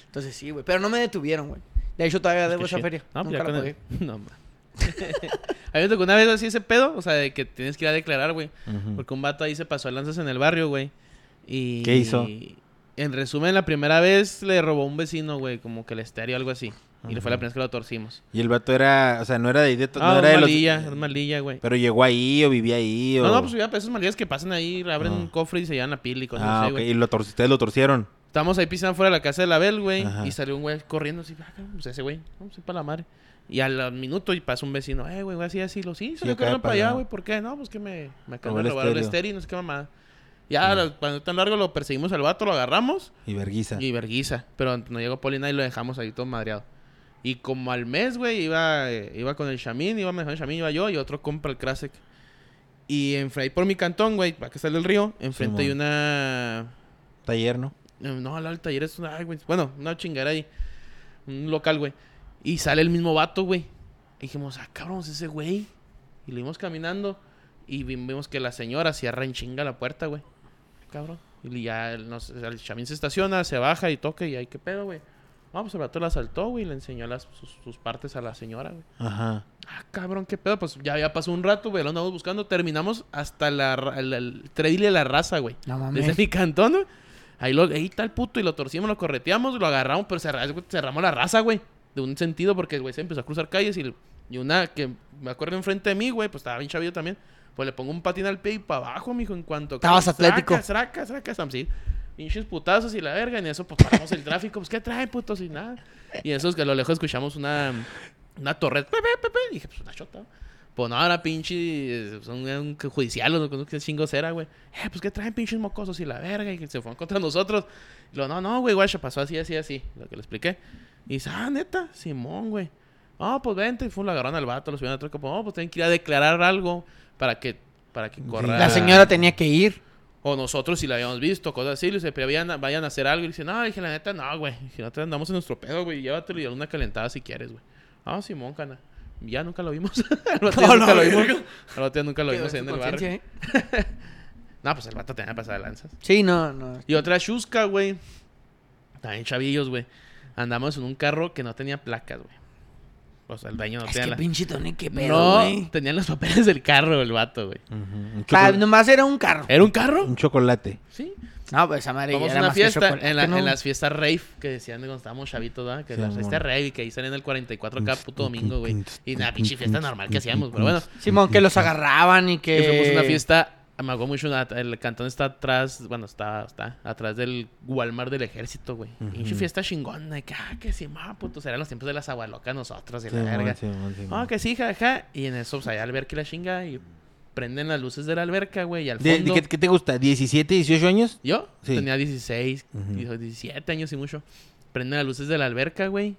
Entonces sí, güey. Pero no me detuvieron, güey. De hecho, todavía debo Qué esa feria. No, pues Nunca ya la con pagué. el... No. A mí me tocó una vez así ese pedo, o sea, de que tienes que ir a declarar, güey. Porque un vato ahí se pasó a lanzas en el barrio, güey. Y... ¿Qué hizo? En resumen, la primera vez le robó un vecino, güey, como que el estéreo o algo así. Y fue la primera vez que lo torcimos. Y el vato era, o sea, no era de ahí de... to- Ah, no era es de los... malilla, es malilla, güey. Pero llegó ahí o vivía ahí o... No, no, pues pues, esas malillas que pasan ahí, abren Ah. un cofre y se llevan la pila y cosas Ah, así. Y lo ustedes lo torcieron. Estábamos ahí pisando fuera de la casa de la Bel, güey. Y salió un güey corriendo así, ah, pues ese güey, vamos a ir para la madre. Y al minuto y pasa un vecino, eh, güey, así, así, lo sí, salió acá corriendo para allá, güey, ¿por qué? No, pues que me, me acaban de robar el estéreo y no sé qué mamada. Ya, la- cuando tan largo lo perseguimos al vato, lo agarramos Y verguiza. y verguiza. Pero no llegó Polina y lo dejamos ahí todo madreado. Y como al mes, güey, iba, eh, iba con el Shamin, iba manejando el Shamin, iba yo y otro compra el Krasek. Y en, ahí por mi cantón, güey, para que sale el río, enfrente hay una Taller, ¿no? no, no, al taller es una. ay, güey, bueno, una chingada ahí. Un local, güey. Y sale el mismo vato, güey. Y dijimos, ah, cabrón, es ese güey. Y le íbamos caminando. Y vi- vimos que la señora cierra en chinga la puerta, güey. Cabrón. Y ya el, nos- el chamín se estaciona, se baja y toca. Y ahí, ¿qué pedo, güey? Vamos, pues el vato la asaltó, güey. Y le enseñó las, sus, sus partes a la señora, güey. Ajá. Ah, cabrón, qué pedo. Pues ya, ya pasó un rato, güey. Lo andamos buscando. Terminamos hasta la, ra- el, el de la raza, güey. No mames. Desde mi cantón, güey. Ahí, lo, ahí está el puto y lo torcimos, lo correteamos, lo agarramos, pero cerra- cerramos la raza, güey. De un sentido, porque güey se empezó a cruzar calles y, y una que me acuerdo enfrente de mí, güey, pues estaba bien chavillo también. Pues le pongo un patín al pie y para abajo, mijo, en cuanto... Estabas atlético. Sracas, sracas, sracas. Pinches putazos y la verga. Y en eso, pues paramos el tráfico. Pues, ¿qué traen, putos? Y nada. Y en eso es que a lo lejos escuchamos una... Una torre. Pepe, pepe. Y dije, pues una chota. Pues no, era pinche. Son un judicial, no qué chingos era, güey. Eh, pues que traen pinches mocosos y la verga. Y que se fueron contra nosotros. Y lo, no, no, güey, guacha, pasó así, así, así. Lo que le expliqué. Y dice, ah, neta, Simón, güey. Ah, pues vente. Y fue, lo agarraron al vato, lo subieron a otro capo. Oh, pues tienen que ir a declarar algo para que, para que corra. La señora tenía que ir. O nosotros si la habíamos visto, cosas así. Le dice, pero vayan, a- vayan a hacer algo. Y dice, no, dije, la neta, no, güey. Dije, nosotros andamos en nuestro pedo, güey. Llévatelo y una calentada si quieres, güey. Ah, Simón, cana. Ya nunca lo vimos. Al No, nunca no, lo vimos. Al nunca lo vimos en ahí en su el barrio. ¿eh? No, pues el vato tenía pasada de lanzas. Sí, no, no. Y otra chusca, güey. También chavillos, güey. Andamos en un carro que no tenía placas, güey. O sea, el dueño no Es tenía que la... pinche Tony, qué pedo, No, güey. tenían los papeles del carro, el vato, güey. Ujú. Un, O sea, chocolate. nomás era un carro. ¿Era un carro? un chocolate. Sí. No, pues esa madre Vamos era a una más que fiesta, chocolate, en, la- ¿no? en las fiestas rave que decían de cuando estábamos chavitos, ¿verdad? Que Sí, las mon. fiestas rave y que ahí salían el 44 cada puto domingo, güey. Y nada, pinche fiesta normal que hacíamos, pero bueno. Simón, que los agarraban y que... Que fuimos a una fiesta, me mucho, una- el cantón está atrás, bueno, está, está atrás del Walmart del ejército, güey. Pinche fiesta chingona, y que, ah, que sí, ma, puto, serán los tiempos de las agualocas nosotros y la Simón, verga. Simón, Simón. Ah, que sí, jaja. Y en eso, pues allá al ver que la chinga y prenden las luces de la alberca, güey, y al De- fondo... ¿qué, qué te gusta? ¿17, 18 años? Yo Sí. tenía 16, Ujú. 17 años y mucho. Prenden las luces de la alberca, güey.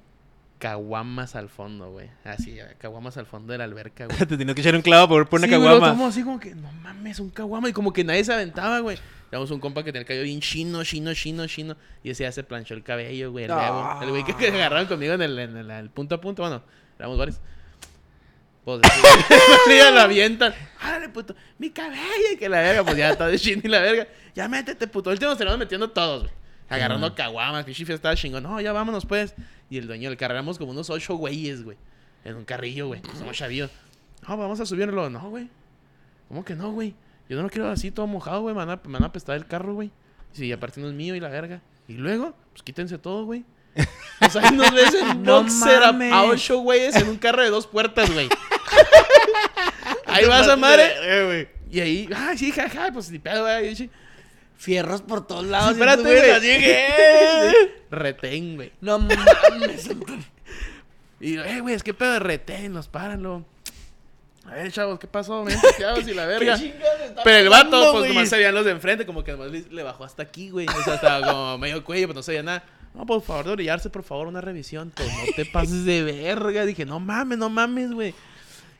Caguamas al fondo, güey. Así, eh, caguamas al fondo de la alberca, güey. Te tenías que echar un clavo por una Sí, lo caguama. tomó así como que, no mames, un caguama. Y como que nadie se aventaba, güey. Teníamos un compa que tenía el cabello bien chino, chino, chino, chino. Y ese ya se planchó el cabello, güey, el huevo. El güey que, que agarraron conmigo en el, en el- el punto a punto. Bueno, éramos varios. Pues, ya la avientan. ¡Árale, puto! ¡Mi cabello! Y que la verga, pues ya está de chino y la verga. Ya métete, puto. El último nos terminamos metiendo todos, güey. Agarrando caguamas, pinche estaba chingón. No, ya vámonos, pues. Y el dueño del carro, éramos como unos ocho güeyes, güey. En un carrillo, güey. Somos chavillos. No, vamos a subirlo. No, güey. ¿Cómo que no, güey? Yo no lo quiero así todo mojado, güey. Me van a, me van a apestar el carro, güey. Sí, aparte no es mío y la verga. Y luego, pues quítense todo, güey. O sea, ahí nos ves en No boxer a, ocho güeyes en un carro de dos puertas, güey. ahí vas a madre. Y ahí, ay, sí, jaja, pues ni pedo, güey. Fierros por todos lados. Espérate, güey, así Retén, güey. No mames. Y, eh, güey, es que pedo de retén, nos páranlo. A ver, chavos, ¿qué pasó? Ven, chavos, y la verga. Pero el vato, pasando, pues nomás se veían los de enfrente, como que nomás le, le bajó hasta aquí, güey. O sea, estaba como medio cuello, pero no se veía nada. No, por favor, de brillarse, por favor, una revisión. Pues no te pases de verga. Dije, no mames, no mames, güey.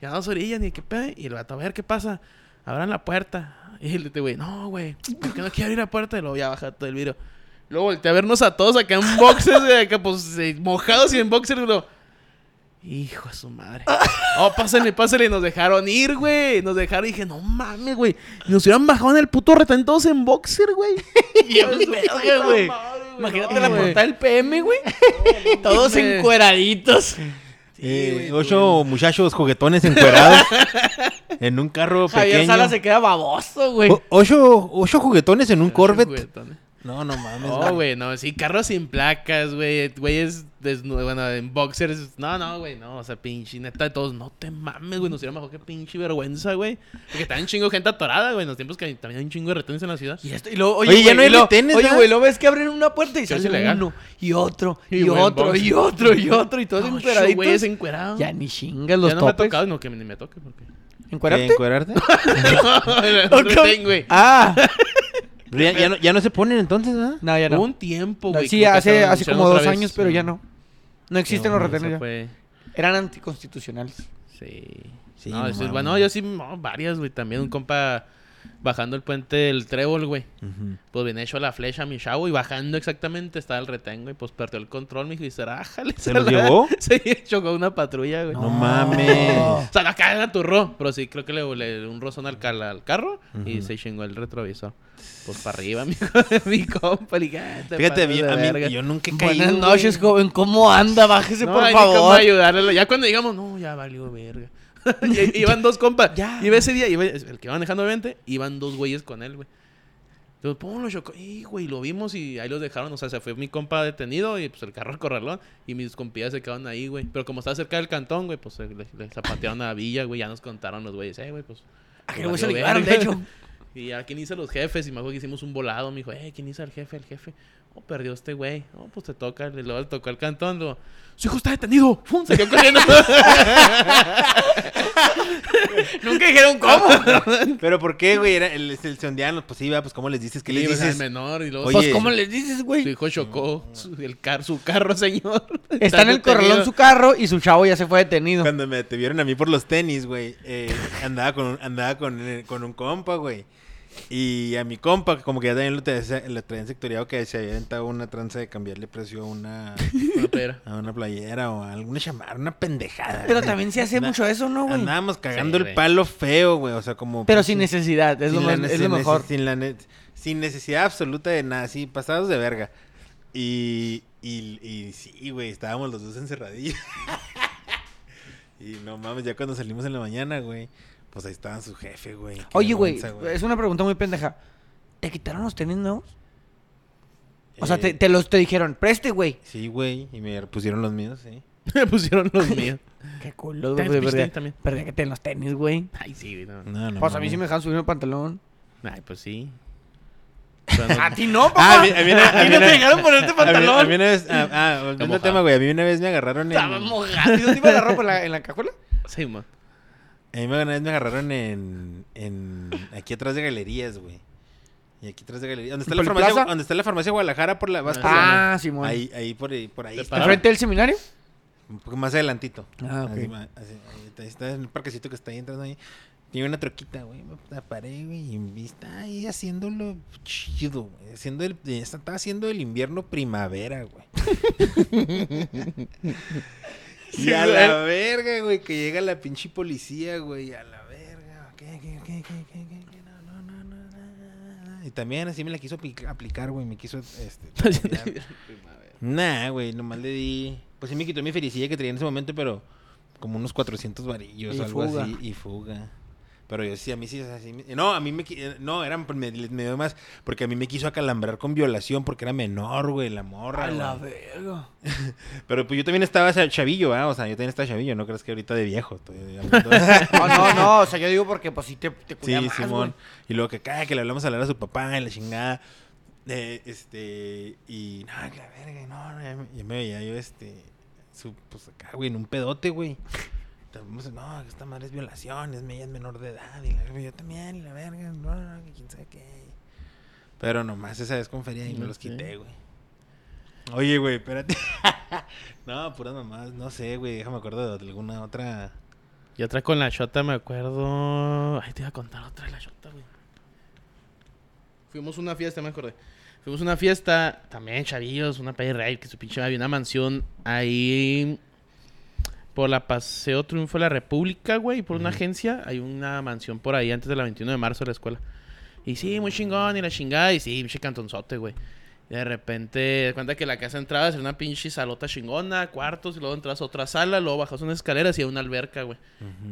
Ya no se orillan, y qué pedo. Y el vato, a ver, ¿qué pasa? Abran la puerta. Y el güey, no, güey, ¿por qué no quiere abrir la puerta? Y luego ya baja todo el vidrio. Luego volteé a vernos a todos acá en boxers, güey, acá pues mojados y en boxers, luego, Hijo de su madre. Oh, pásenle, pásenle. Y nos dejaron ir, güey. Nos dejaron y dije, no mames, güey. Y nos hubieran bajado en el puto retén todos en boxer, güey. Imagínate no, la portada del PM, güey. Todos encueraditos. Eh, ocho muchachos juguetones encuerados en un carro Javier pequeño. Sala se queda baboso, güey. O- ocho, ocho juguetones en un Corvette. Juguetones. No, no mames. No, güey, no, sí, carros sin placas, güey, güeyes desnudos, bueno, en boxers, no, no, güey, no, o sea, pinche, neta, de todos, no te mames, güey, nos dieron mejor que pinche vergüenza, güey, porque está un chingo de gente atorada, güey, en los tiempos que también hay un chingo de retenes en la ciudad. Y, esto, y luego, oye, Oye, ya güey, no hay retenes, Oye, güey, lo ves que abren una puerta y es sale uno, y otro, y, otro, y otro, y otro, y todos No, encueraditos. güeyes encuerados. Ya ni chingas los ya no me ha topes. tocado, no, que ni me toque, porque... ¿Encuerarte? ¿Encuerarte? no, ¿O cómo? güey. Ah, Pero ya, ya no, ya no se ponen entonces, ¿verdad? no, ya Hubo no. un tiempo, No, güey. sí, hace, hace como dos vez, años, pero sí. ya no. No existen No, los retenes ya. fue... Eran anticonstitucionales. Sí. Sí, no, no eso es- mames. bueno, yo sí, no, varias, güey. También un compa bajando el puente del Trébol, güey. Pues viene hecho la flecha a mi chavo y bajando exactamente estaba el retén, güey. Pues perdió el control, me dijo, y se rájale. ¿Se llevó? Sí, chocó una patrulla, güey. No mames. O sea, la cara la turró. Pero sí, creo que le, le dio un rozón al, cal- al carro y se chingó el retrovisor. Pues para arriba, mi, mi compa. "Ah, te Fíjate, a mí- verga". yo nunca he caído. Buenas noches, güey. joven. ¿Cómo anda? Bájese, No por favor. ayudarle. Ya cuando digamos, no, ya valió verga. Y- iban dos compas. Ya. Iba ese día, iba- el que iba manejando obviamente, iban dos güeyes con él, güey. Entonces, pum, lo chocó. Y, güey, lo vimos y ahí los dejaron. O sea, se fue mi compa detenido y pues el carro al corralón. Y mis compillas se quedaron ahí, güey. Pero como estaba cerca del cantón, güey, pues le, le zapatearon a Villa, güey. Ya nos contaron los güeyes, eh, güey, pues. A que pues, luego se llevaron, de hecho. Y a quién hizo los jefes. Y me acuerdo que hicimos un volado. Me dijo, eh, ¿quién hizo el jefe? El jefe. Oh, perdió este güey. Oh, pues te toca. Y luego le tocó al cantón. Luego, su hijo está detenido. Quedó corriendo. Nunca dijeron cómo. Pero ¿por qué, güey? Era el, el sondeanos, pues iba, pues ¿cómo les dices? ¿Qué Sí, les pues, al dices? menor. Y luego Oye, Pues, ¿cómo les dices, su güey? hijo chocó su, el car su carro, señor. Está en el corralón su carro y su chavo ya se fue detenido. Cuando me te vieron a mí por los tenis, güey, eh, andaba con, andaba con, eh, con un compa, güey. Y a mi compa, como que ya también lo, traía- lo traían sectoriado, que se había aventado una tranza de cambiarle precio a una, Una pera. a una playera o a alguna chamarra, una pendejada. Pero güey. también se hace Anda- mucho eso, ¿no, güey? Andábamos cagando Sí, el güey. palo feo, güey, o sea, como... Pero pues, sin necesidad, es, lo, sin más- es lo mejor. Sin, la ne- sin necesidad absoluta de nada, sí, pasados de verga. Y, y, y sí, güey, estábamos los dos encerradillos. y no mames, ya cuando salimos en la mañana, güey, pues ahí estaba su jefe, güey. Oye, güey, es una pregunta muy pendeja. ¿Te quitaron los tenis nuevos? O sea, Eh, te, te los te dijeron, preste, güey. Sí, güey, y me pusieron los míos, sí. Me pusieron los míos. Qué culo, güey. perdía que te den los tenis, güey. Ay, sí, güey. No. No, no Pues a mí sí me dejan subir el pantalón. Ay, pues sí. No- A ti no, papá. Ah, a mí, a mí, una- A no te dejaron ponerte a mí- a mí pantalón. una vez, ah, ah, volviendo al tema, güey, a mí una vez me agarraron en... Estaba mojado. ¿Y dónde iba la ropa? ¿En la, en la cajuela? Sí, ma. A mí una vez me agarraron en, en aquí atrás de galerías, güey. Y aquí atrás de galerías. ¿Dónde está, ¿En la farmacia? ¿Dónde está la farmacia Guadalajara? Por la, vas por Ah, Simón. Ahí, ahí por ahí, por ahí. ¿Te está. ¿Enfrente del seminario? Un poco más adelantito. Ah, ok. así, ahí está, está en el parquecito que está ahí entrando ahí. Tiene una troquita, güey. Me paré, güey. Y está ahí haciéndolo chido, güey. Haciendo el, estaba haciendo el invierno primavera, güey. y a la verga, güey, que llega la pinche policía, güey. A la verga. ¿Qué, qué, qué, qué, qué, qué? No, no, no, no. Y también así me la quiso apli- aplicar, güey. Me quiso, este... Nah, güey, nomás le di. Pues sí me quitó mi felicidad que traía en ese momento, pero como unos 400 varillos o algo así. Y fuga. Pero yo sí, a mí sí, o sea, sí me- No, a mí me. eh, No, eran. Me, me dio más. Porque a mí me quiso acalambrar con violación porque era menor, güey, la morra. A la verga. Pero pues yo también estaba chavillo, ¿verdad? O sea, yo también estaba chavillo, no crees que ahorita de viejo. estoy No, no, no. O sea, yo digo porque pues sí te, te Sí, más, Simón. güey. Y luego que acá, que le hablamos a hablar a su papá en la chingada. Eh, este. Y no, que la verga, no, no, ya me, ya me veía yo, este. Su, pues acá, güey, en un pedote, güey. No, que esta madre es violación, es, ella es menor de edad. Y la, yo también, y la verga, no, no, que quién sabe qué. Pero nomás esa vez con feria y me No los sé. quité, güey. Oye, güey, espérate. no, puras mamás, no sé, güey, déjame acuerdo de alguna otra. Y otra con la shota, me acuerdo. Ay, te iba a contar otra de la shota, güey. Fuimos a una fiesta, me acordé. Fuimos a una fiesta, también chavillos, una playa real, que su pinche había una mansión ahí por la Paseo Triunfo de la República, güey, por una agencia. Hay una mansión por ahí antes de la 21 de marzo de la escuela. Y sí, muy chingón, y la chingada, y sí, pinche cantonzote, güey. Y de repente, cuenta que la casa entraba era una pinche salota chingona, cuartos, y luego entras a otra sala, luego bajas unas escaleras y hay una alberca, güey.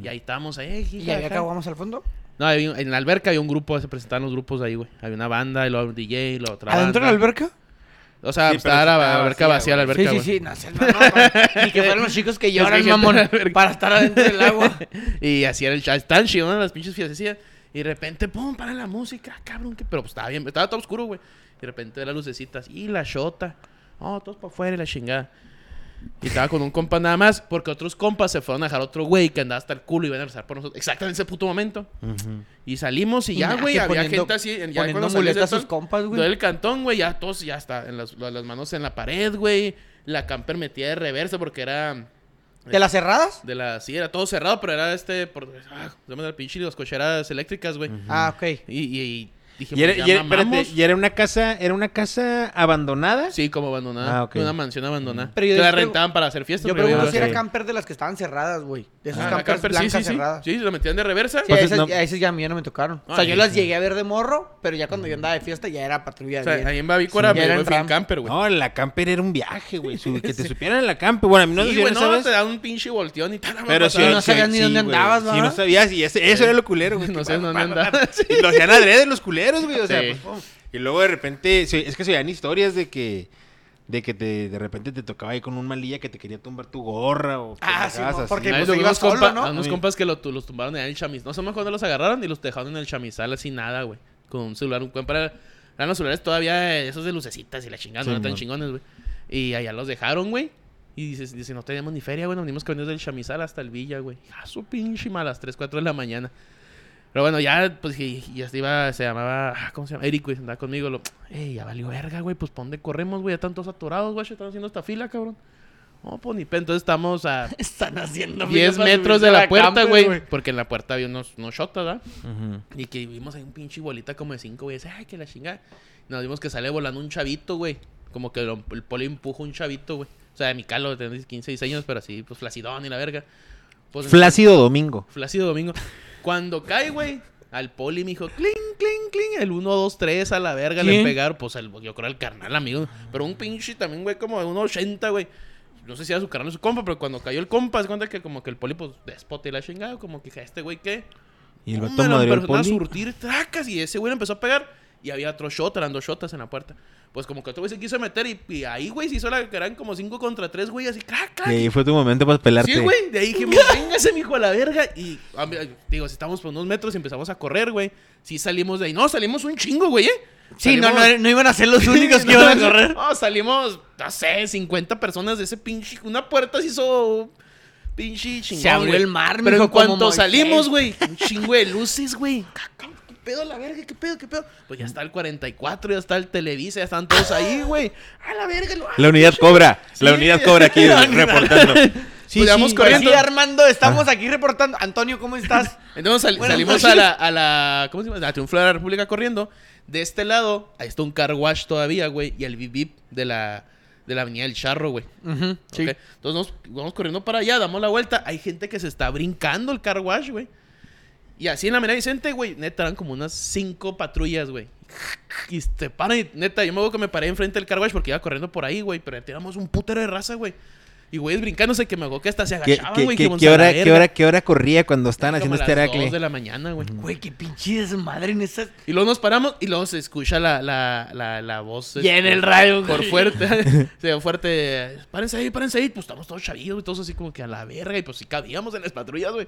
Y ahí estamos, ahí. ¿Y había caguamos al fondo? No, había un- en la alberca había un grupo, se presentaban los grupos ahí, güey. Había una banda, y luego un DJ, y luego otra ¿Adentro de la banda. alberca? O sea, Sí, pues, estaba sí la alberca vacía, vacía, la alberca, sí, sí, sí. No mamón. Ni que fueran los chicos que lloran, mamón, para estar adentro del agua. Y así era el chat. Tan chido, ¿no? Las pinches fiestecillas. Y de repente, pum, para la música, cabrón. Que... Pero pues estaba bien, estaba todo oscuro, güey. Y de repente las lucecitas. Y la shota. Oh, todos para afuera y la chingada. Y estaba con un compa nada más. Porque otros compas se fueron a dejar otro güey que andaba hasta el culo y iban a regresar por nosotros. Exactamente en ese puto momento. Y salimos y ya, güey. Había poniendo- gente así. Ya poniendo cuando salías muleta de a sus compas, güey. todo el cantón, güey. Ya todos, ya está. En las, las manos en la pared, güey. La camper metida de reversa porque era. ¿De las cerradas? De la, sí, era todo cerrado, pero era este, por, ah, se llama el pinche las cocheras eléctricas, güey. Ah, ok. Y, y, y dije, ¿Y era, pues, y era- espérate, mamamos. ¿y era una casa, era una casa abandonada? Sí, como abandonada. Ah. Una mansión abandonada. Pero yo que la rentaban para hacer fiestas. Yo pero si era camper de las que estaban cerradas, güey. De esas Ah, campers camper, sí, blancas sí, sí. cerradas. Sí, lo metían de reversa. Sí, Pues a esas, no- a esas ya a mí ya no me tocaron. O sea, Ay, yo las sí. llegué a ver de morro, pero ya cuando yo andaba de fiesta ya era patrulla. o sea, bien. ahí en Bavícora Sí, me era fui en camper, güey. No, la camper era un viaje, güey. que te supieran en la camper. Bueno, a mí no sí, me güey, no, ¿sabes? te da un pinche volteón y tal. Pero sí, no sabías ni dónde andabas, Sí, ¿verdad? no sabías. Y ese- eso era lo culero, güey. No pa- dónde andabas. Sí. Y lo hacían adrede los culeros, güey. O sea, Sí. pues, pum. Y luego de repente, es que se veían historias de que, de que te, de repente te tocaba ahí con un malilla que te quería tumbar tu gorra o Ah, sí, así. porque, pues, unos, solo, compa- ¿no? a unos compas que lo, los tumbaron en el chamiz. No sé más cuándo los agarraron y los dejaron en el chamizal así nada, güey. Con un celular, un compa. era- Eran los celulares todavía esos de lucecitas y la chingada, no Sí, eran tan chingones, güey. Y allá los dejaron, güey. Y dices, dice, no teníamos ni feria, güey. Nos venimos que venir del chamizal hasta el Villa, güey. A su pinche mal, a las 3, 4 de la mañana. Pero bueno, ya, pues, y, y ya se iba, se llamaba, ah, ¿cómo se llama? Eric, güey, andaba conmigo. Lo, Ey, ya valió verga, güey, pues, ¿pa' dónde corremos, güey? Ya están todos atorados, güey, están haciendo esta fila, cabrón. No, pues, ni pe, entonces estamos a Están haciendo 10 fila para metros de la puerta, güey. Porque en la puerta había unos, unos shotas, ¿verdad? Y que vimos ahí un pinche bolita como de 5, güey. Dice, ay, que la chingada. Y nos vimos que sale volando un chavito, güey. Como que lo- el poli empuja un chavito, güey. O sea, de mi calo, de 15, 16 años, pero así, pues flacidón y la verga. Pues, Flácido Domingo. Flácido Domingo. Cuando cae, güey, al poli me dijo, cling, cling, cling. El 1, 2, 3 a la verga le pegaron. Pues el, yo creo el carnal, amigo. Pero un pinche también, güey, como de 1,80, güey. No sé si era su carnal o su compa, pero cuando cayó el compa, se cuenta que como que el poli, pues, despota y la chingada. Como que, este güey, ¿qué? Y el vato empezaron a surtir tracas y ese güey le empezó a pegar. Y había otro shot, eran dos shotas en la puerta. Pues como que otro güey se quiso meter y, y ahí, güey, se hizo la que eran como 5 contra 3, güey, así, crack, crack. Y ahí fue tu momento para pelarte. Sí, güey. De ahí dijimos, véngase, mijo, a la verga. Y, a mí, digo, si estamos por unos metros y empezamos a correr, güey. Sí salimos de ahí. No, salimos un chingo, güey, ¿eh? Sí, no, Salimos- no, no iban a ser los únicos que iban a correr. No, salimos, no sé, 50 personas de ese pinche... Una puerta se hizo... Pinche chingón, Se abrió el mar, Pero mijo, en cuanto salimos, güey, un chingo de luces, güey. ¿Qué pedo la verga? ¿Qué pedo? ¿Qué pedo? Pues ya está el 44, ya está el Televisa, ya están todos ahí, güey. A la verga. lo- La unidad cobra. La Sí. unidad cobra aquí reportando. Sí, Pues vamos sí. corriendo. Sí, Armando, estamos aquí reportando. Antonio, ¿cómo estás? Entonces sal- salimos a la, a la. ¿Cómo se llama? A Triunfo de la República corriendo. De este lado, ahí está un car wash todavía, güey. Y el bip bip de la, de la Avenida del Charro, güey. Entonces nos vamos corriendo para allá, damos la vuelta. Hay gente que se está brincando el car wash, güey. Y así en la Avenida Vicente, güey, neta, eran como unas cinco patrullas, güey. Y se paran y, neta, yo me acuerdo que me paré enfrente del car porque iba corriendo por ahí, güey. Pero tiramos un putero de raza, güey. Y güeyes brincándose que me acuerdo que hasta se ¿Qué, agachaban, güey. qué- dijimos, qué "A la hora, qué, verga". hora, ¿Qué hora corría cuando estaban haciendo este Heracle? de la mañana, güey. Güey, qué pinche desmadre en esa. Y luego nos paramos y luego se escucha la, la, la, la voz. Y en este, el radio, Por güey. fuerte. se ve fuerte. Párense ahí, párense ahí. Pues estamos todos chavillos y todos así como que a la verga. Y pues sí cabíamos en las patrullas, güey.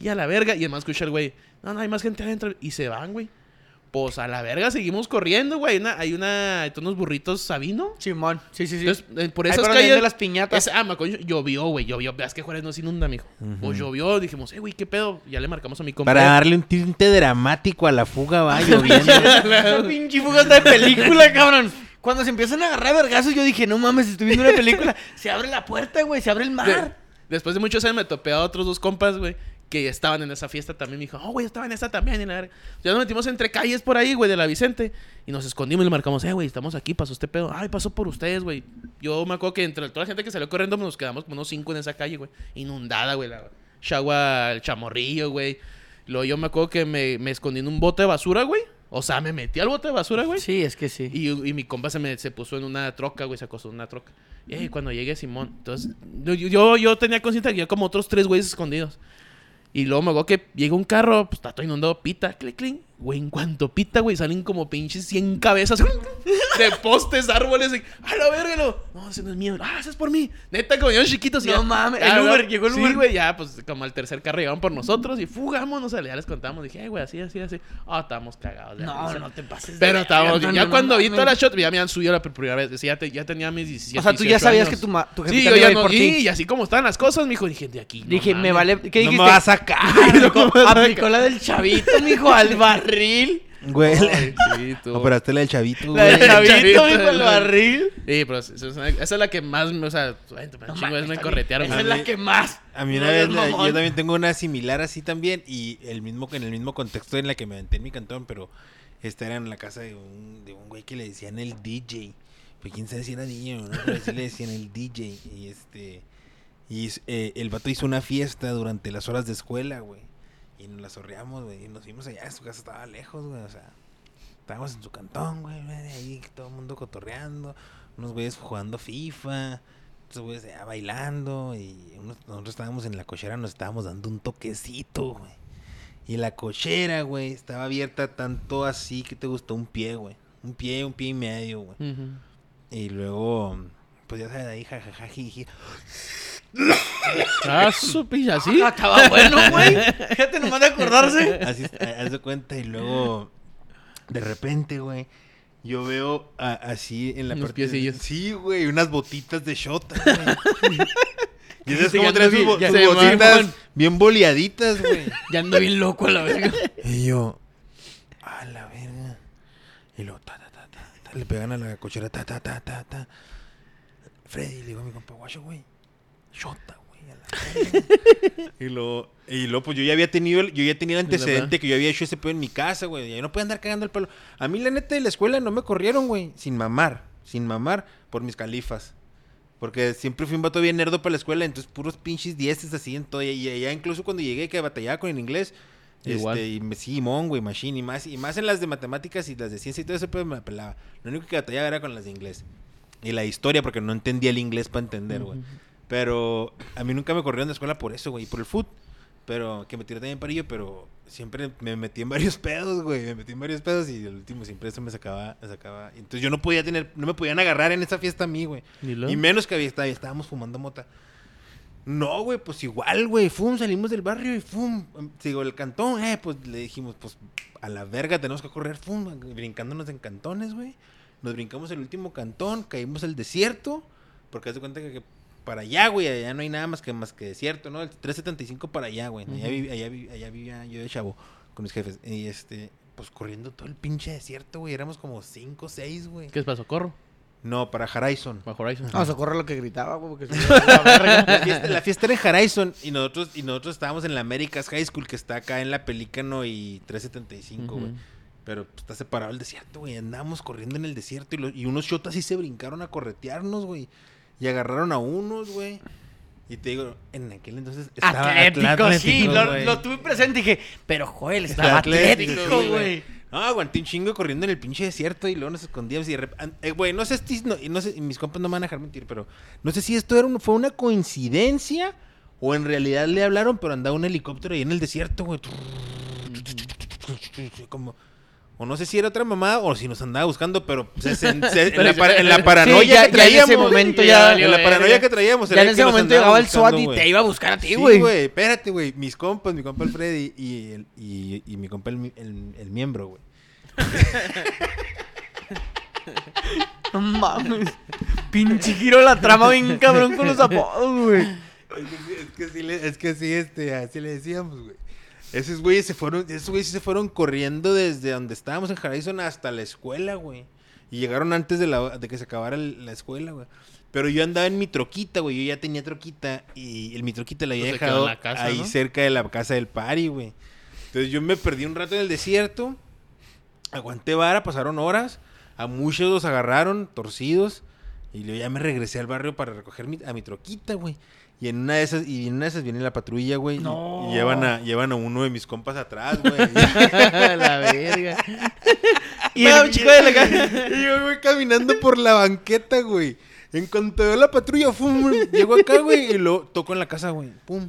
Y a la verga. Y además escucha el güey. No, no, hay más gente adentro. Y se van, güey. Pues a la verga seguimos corriendo, güey. Hay una, hay una, unos burritos Sabino. Simón, sí, sí, sí. Entonces, eh, por Ahí esas por donde calles. venden las piñatas. Es- ah, me acuerdo, llovió, güey. Llovió. Veas que Juárez no se inunda, mijo. Pues llovió. Dijimos, eh, güey, ¿qué pedo? Ya le marcamos a mi compa. Para darle un tinte dramático a la fuga, va lloviendo. Esa pinche fuga está de película, cabrón. Cuando se empiezan a agarrar vergazos, yo dije, no mames, estoy viendo una película. Se abre la puerta, güey, se abre el De- mar. después de muchos años me topé a otros dos compas, güey, que estaban en esa fiesta también. Me dijo, oh, güey, estaba en esa también. Y la. Ya nos metimos entre calles por ahí, güey, de la Vicente. Y nos escondimos y le marcamos, eh, güey, estamos aquí, pasó este pedo. Ay, pasó por ustedes, güey. Yo me acuerdo que entre toda la gente que salió corriendo, nos quedamos como unos cinco en esa calle, güey. Inundada, güey. La chagua, el chamorrillo, güey. Luego yo me acuerdo que me, me escondí en un bote de basura, güey. O sea, me metí al bote de basura, güey. Sí, es que sí. Y, y mi compa se, me, se puso en una troca, güey, se acostó en una troca. Y eh, cuando llegue Simón, entonces, yo, yo, yo tenía conciencia que había como otros tres güeyes escondidos. Y luego me acuerdo que llega un carro, pues está todo inundado, pita, clic, clic. Güey, en cuanto pita, güey, salen como pinches 100 cabezas de postes, árboles. Y, a la verga, lo. No, ese no es mío. Ah, ese es por mí. Neta, como yo chiquitos. y No ya- mames, ya, el Uber, llegó el sí, Uber. güey, ya, pues como al tercer carro llegaban por nosotros y fugámonos. Ya les contamos. Dije, "Eh, güey, así, así, así. Ah, estábamos cagados. No, no te pases. de Pero estábamos. no, ya no, cuando vi toda la shot, ya me han subido la primera vez. Decía, ya, te- ya tenía mis 17. O sea, tú ya 18 sabías años. que tu, ma- tu Sí, yo ya no. por Y, ti. y así como estaban las cosas, mijo, dije, de aquí. Dije, me mames". vale. ¿Qué No dijiste? me va a sacar. Aplicó la del chavito, mijo, al barril. Güey. Sí, tú. Operaste la del chavito, La del güey. chavito, Chavito, mijo, al la- barril. Sí, pero esa es, la que más, me- o sea, No chingo me corretearon. Esa es güey. la que más. A mí No una vez, la- yo también tengo una similar así también y el mismo en el mismo contexto en la que me aventé en mi cantón, pero esta era en la casa de un, de un güey que le decían el DJ. Pues quién sabe si era DJ o no, pero sí le decían el DJ. Y este y eh, el vato hizo una fiesta durante las horas de escuela, güey. Y nos la sorreamos, güey. Y nos fuimos allá, su casa estaba lejos, güey. O sea, estábamos en su cantón, güey. Ahí todo el mundo cotorreando. Unos güeyes jugando FIFA. Otros güeyes allá bailando. Y unos- nosotros estábamos en la cochera, nos estábamos dando un toquecito, güey. Y la cochera, güey, estaba abierta tanto así que te gustó un pie, güey. Un pie, un pie y medio, güey. Y luego, pues ya sabes, ahí jajaja, jiji. Ah, su pilla, ¿sí? Ah, estaba bueno, güey. Fíjate nomás de acordarse. Así, haz de cuenta, y luego, de repente, güey, yo veo a- así en la Unos parte. de- piecillos. Sí, güey, unas botitas de shot, güey. Y esas Sí, como ya tres ando sus, bo- bien- sus ya- botitas Simón. bien boleaditas, güey. Ya ando bien loco a la verga. Y yo, a la verga. Y luego, ta, ta, ta, ta, ta, le pegan a la cochera, ta, ta, ta, ta, ta. Freddy, le digo a mi compa, guacho, güey. Shota, güey. a la verga". y luego, y luego, pues yo ya había tenido, el- yo ya tenía el antecedente que yo había hecho ese pedo en mi casa, güey. Yo no podía andar cagando el palo. A mí, la neta, de la escuela no me corrieron, güey. Sin mamar, sin mamar, por mis califas. Porque siempre fui un vato bien nerdo para la escuela, entonces puros pinches dieces así en todo. Y allá incluso cuando llegué que batallaba con el inglés, Igual. este, y me, sí, mon, güey, machine, y más, y más en las de matemáticas y las de ciencia y todo eso, pues me la pelaba. Lo único que batallaba era con las de inglés. Y la historia, porque no entendía el inglés para entender, güey. Pero a mí nunca me corrieron de escuela por eso, güey, y por el foot. Pero que me tiré también parillo, pero siempre me metí en varios pedos, güey. Me metí en varios pedos y el último siempre eso me sacaba, me sacaba. Entonces yo no podía tener, no me podían agarrar en esa fiesta a mí, güey. ¿Y menos que había, estábamos fumando mota. No, güey, pues igual, güey. Fum, salimos del barrio y fum. Digo, el cantón, eh, pues le dijimos, pues a la verga tenemos que correr, fum, brincándonos en cantones, güey. Nos brincamos el último cantón, caímos al desierto, porque haz de cuenta que, que para allá, güey, allá no hay nada más que más que desierto, ¿no? El 375 para allá, güey. Allá, vi- allá, vi- allá vivía yo de chavo con mis jefes. Y este, pues corriendo todo el pinche desierto, güey. Éramos como 5 o 6, güey. ¿Qué es para Socorro? No, para Horizon. Bajo Horizon. No, socorro lo que gritaba, güey, porque la fiesta, la fiesta era en Horizon y nosotros, y nosotros estábamos en la Americas High School que está acá en la Pelícano y 375, güey. Ujú. Pero pues, está separado el desierto, güey. Andábamos corriendo en el desierto y, lo- y unos shotas sí se brincaron a corretearnos, güey. Y agarraron a unos, güey. Y te digo, en aquel entonces estaba Atlético, atl- sí, atlético, lo, tuve presente y dije, pero Joel, estaba atlético, atlético, güey. No, aguanté un chingo corriendo en el pinche desierto y luego nos escondíamos y de repente... Güey, no sé si... No, y no sé, mis compas no me van a dejar mentir, pero... No sé si esto era un- fue una coincidencia o en realidad le hablaron, pero andaba un helicóptero ahí en el desierto, güey. Como... O no sé si era otra mamá o si nos andaba buscando, pero se- se- se- en, la, para- en la paranoia Sí, ya- que ya en ese traíamos... momento en ya- la paranoia que traíamos Ya en ese momento llegaba el SWAT y güey. te iba a buscar a ti, Sí, güey. güey, espérate, güey. Mis compas, mi compa el Freddy y, el- y, y mi compa el, mi- el- el miembro, güey. no mames. Pinche giro la trama bien cabrón con los apodos, güey. Es que, sí- es que sí, es que sí, este, así le decíamos, güey. Esos güeyes se fueron, esos güeyes se fueron corriendo desde donde estábamos en Horizon hasta la escuela, güey. Y llegaron antes de, la, de que se acabara el- la escuela, güey. Pero yo andaba en mi troquita, güey. Yo ya tenía troquita y el mi troquita la había Pues dejado en la casa, ahí ¿no? cerca de la casa del pari, güey. Entonces yo me perdí un rato en el desierto. Aguanté vara, pasaron horas. A muchos los agarraron torcidos. Y luego ya me regresé al barrio para recoger mi- a mi troquita, güey. Y en una de esas, y en una de esas viene la patrulla, güey. No. Y, llevan a, llevan a uno de mis compas atrás, güey. la verga. Y el chico de la calle. y yo voy caminando por la banqueta, güey. En cuanto veo la patrulla, pum, llego acá, güey. Y lo toco en la casa, güey. Pum.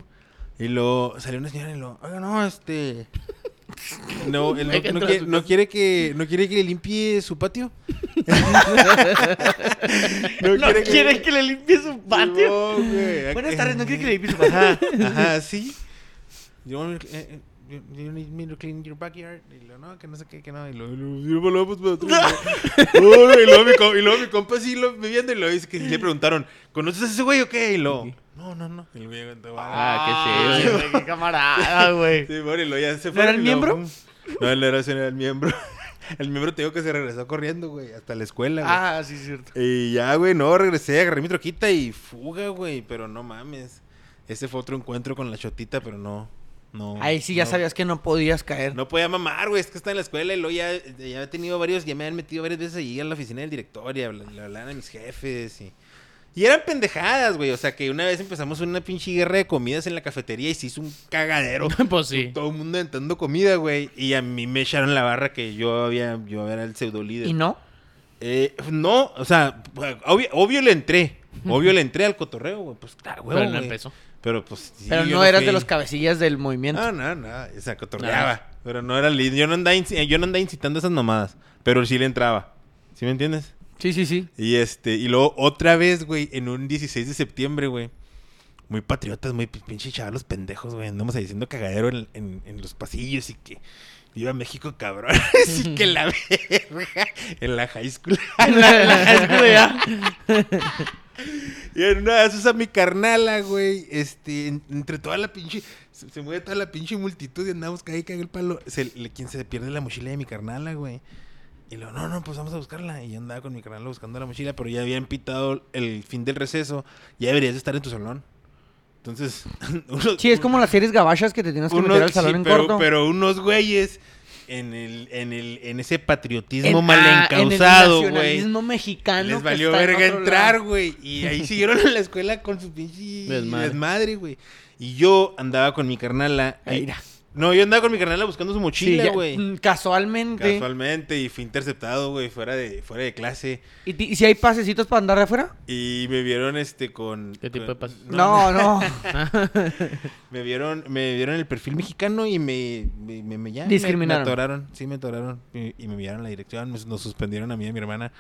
Y luego salió una señora y lo, oiga, no, este. No, él no, quiere, no que no quiere que le limpie su patio. ¿No quiere que le limpie su patio? Buenas tardes, ¿no quiere que le limpie su patio? Ajá, ajá, sí. Eh, eh, you- you need me to clean your backyard? Y lo, no, que no sé qué, que no. Y y luego, y luego, pues, pues, pues, mi, y luego mi compa así lo viviendo y lo dice que le preguntaron, ¿conoces a ese güey o qué? Y lo, no, no, no. Y el güey Ah, qué chido, qué camarada, güey. Sí, bueno, y luego ya se ¿No fue. era el miembro? No, él era el miembro. El miembro te digo que se regresó corriendo, güey, hasta la escuela, güey. Ah, sí, cierto. Y ya, güey, no, regresé, agarré mi troquita y fuga, güey, pero no mames. Ese fue otro encuentro con la chotita, pero no, no. Ahí sí ya no. sabías que no podías caer. No podía mamar, güey, es que está en la escuela y luego ya, ya he tenido varios, ya me han metido varias veces allí a la oficina del directorio, y habla- le hablaban a mis jefes y... Y eran pendejadas, güey, o sea que una vez empezamos una pinche guerra de comidas en la cafetería y se hizo un cagadero. pues sí. Todo el mundo entrando comida, güey, y a mí me echaron la barra que yo había, yo era el pseudo líder. ¿Y no? Eh, no, o sea, obvio, obvio le entré. Obvio le entré al cotorreo, güey. Pues claro, güey. Pero no empezó. Pero pues. sí, Pero no eras fui- de los cabecillas del movimiento. No, no, no. O sea, cotorreaba. Pero no era líder. Yo no andaba, yo no andaba incitando esas mamadas. Pero sí le entraba. ¿Sí me entiendes? Sí, sí, sí. Y este, y luego otra vez, güey, en un 16 de septiembre, güey. Muy patriotas, muy pi- pinche chavalos pendejos, güey. Andamos ahí diciendo cagadero en, en- en los pasillos y que viva México, cabrón. Así que la verga. En la high school. La- la high school ya. Y en una de esas a mi carnala, güey, este, en- entre toda la pinche, se, se mueve toda la pinche multitud y andamos caí, caí el palo. Se, le, quien se pierde la mochila de mi carnala, güey. Y luego, no, no, pues vamos a buscarla. Y yo andaba con mi carnala buscando la mochila, pero ya habían pitado el fin del receso. Ya deberías de estar en tu salón. Entonces, unos, Sí, es como las series gabachas que te tienes que unos- meter al salón sí, en pero, corto. pero unos güeyes en el, en el, en ese patriotismo En- mal ah, en el encausado, güey. nacionalismo mexicano. Les valió en verga entrar, güey. Y ahí siguieron en la escuela con su pinche Desmadre. güey. Y yo andaba con mi carnala. Ahí. No, yo andaba con mi carnala buscando su mochila, güey. mm, casualmente. Casualmente. Y fui interceptado, güey, fuera de, fuera de clase. ¿Y, si hay pasecitos para andar de afuera? Y me vieron este con. ¿Qué tipo con- de pase? No, no. Me vieron, me vieron el perfil mexicano y me, me, me- me- ya, Discriminaron. Me, atoraron, sí me atoraron. Y, y me enviaron la dirección, nos, nos suspendieron a mí y a mi hermana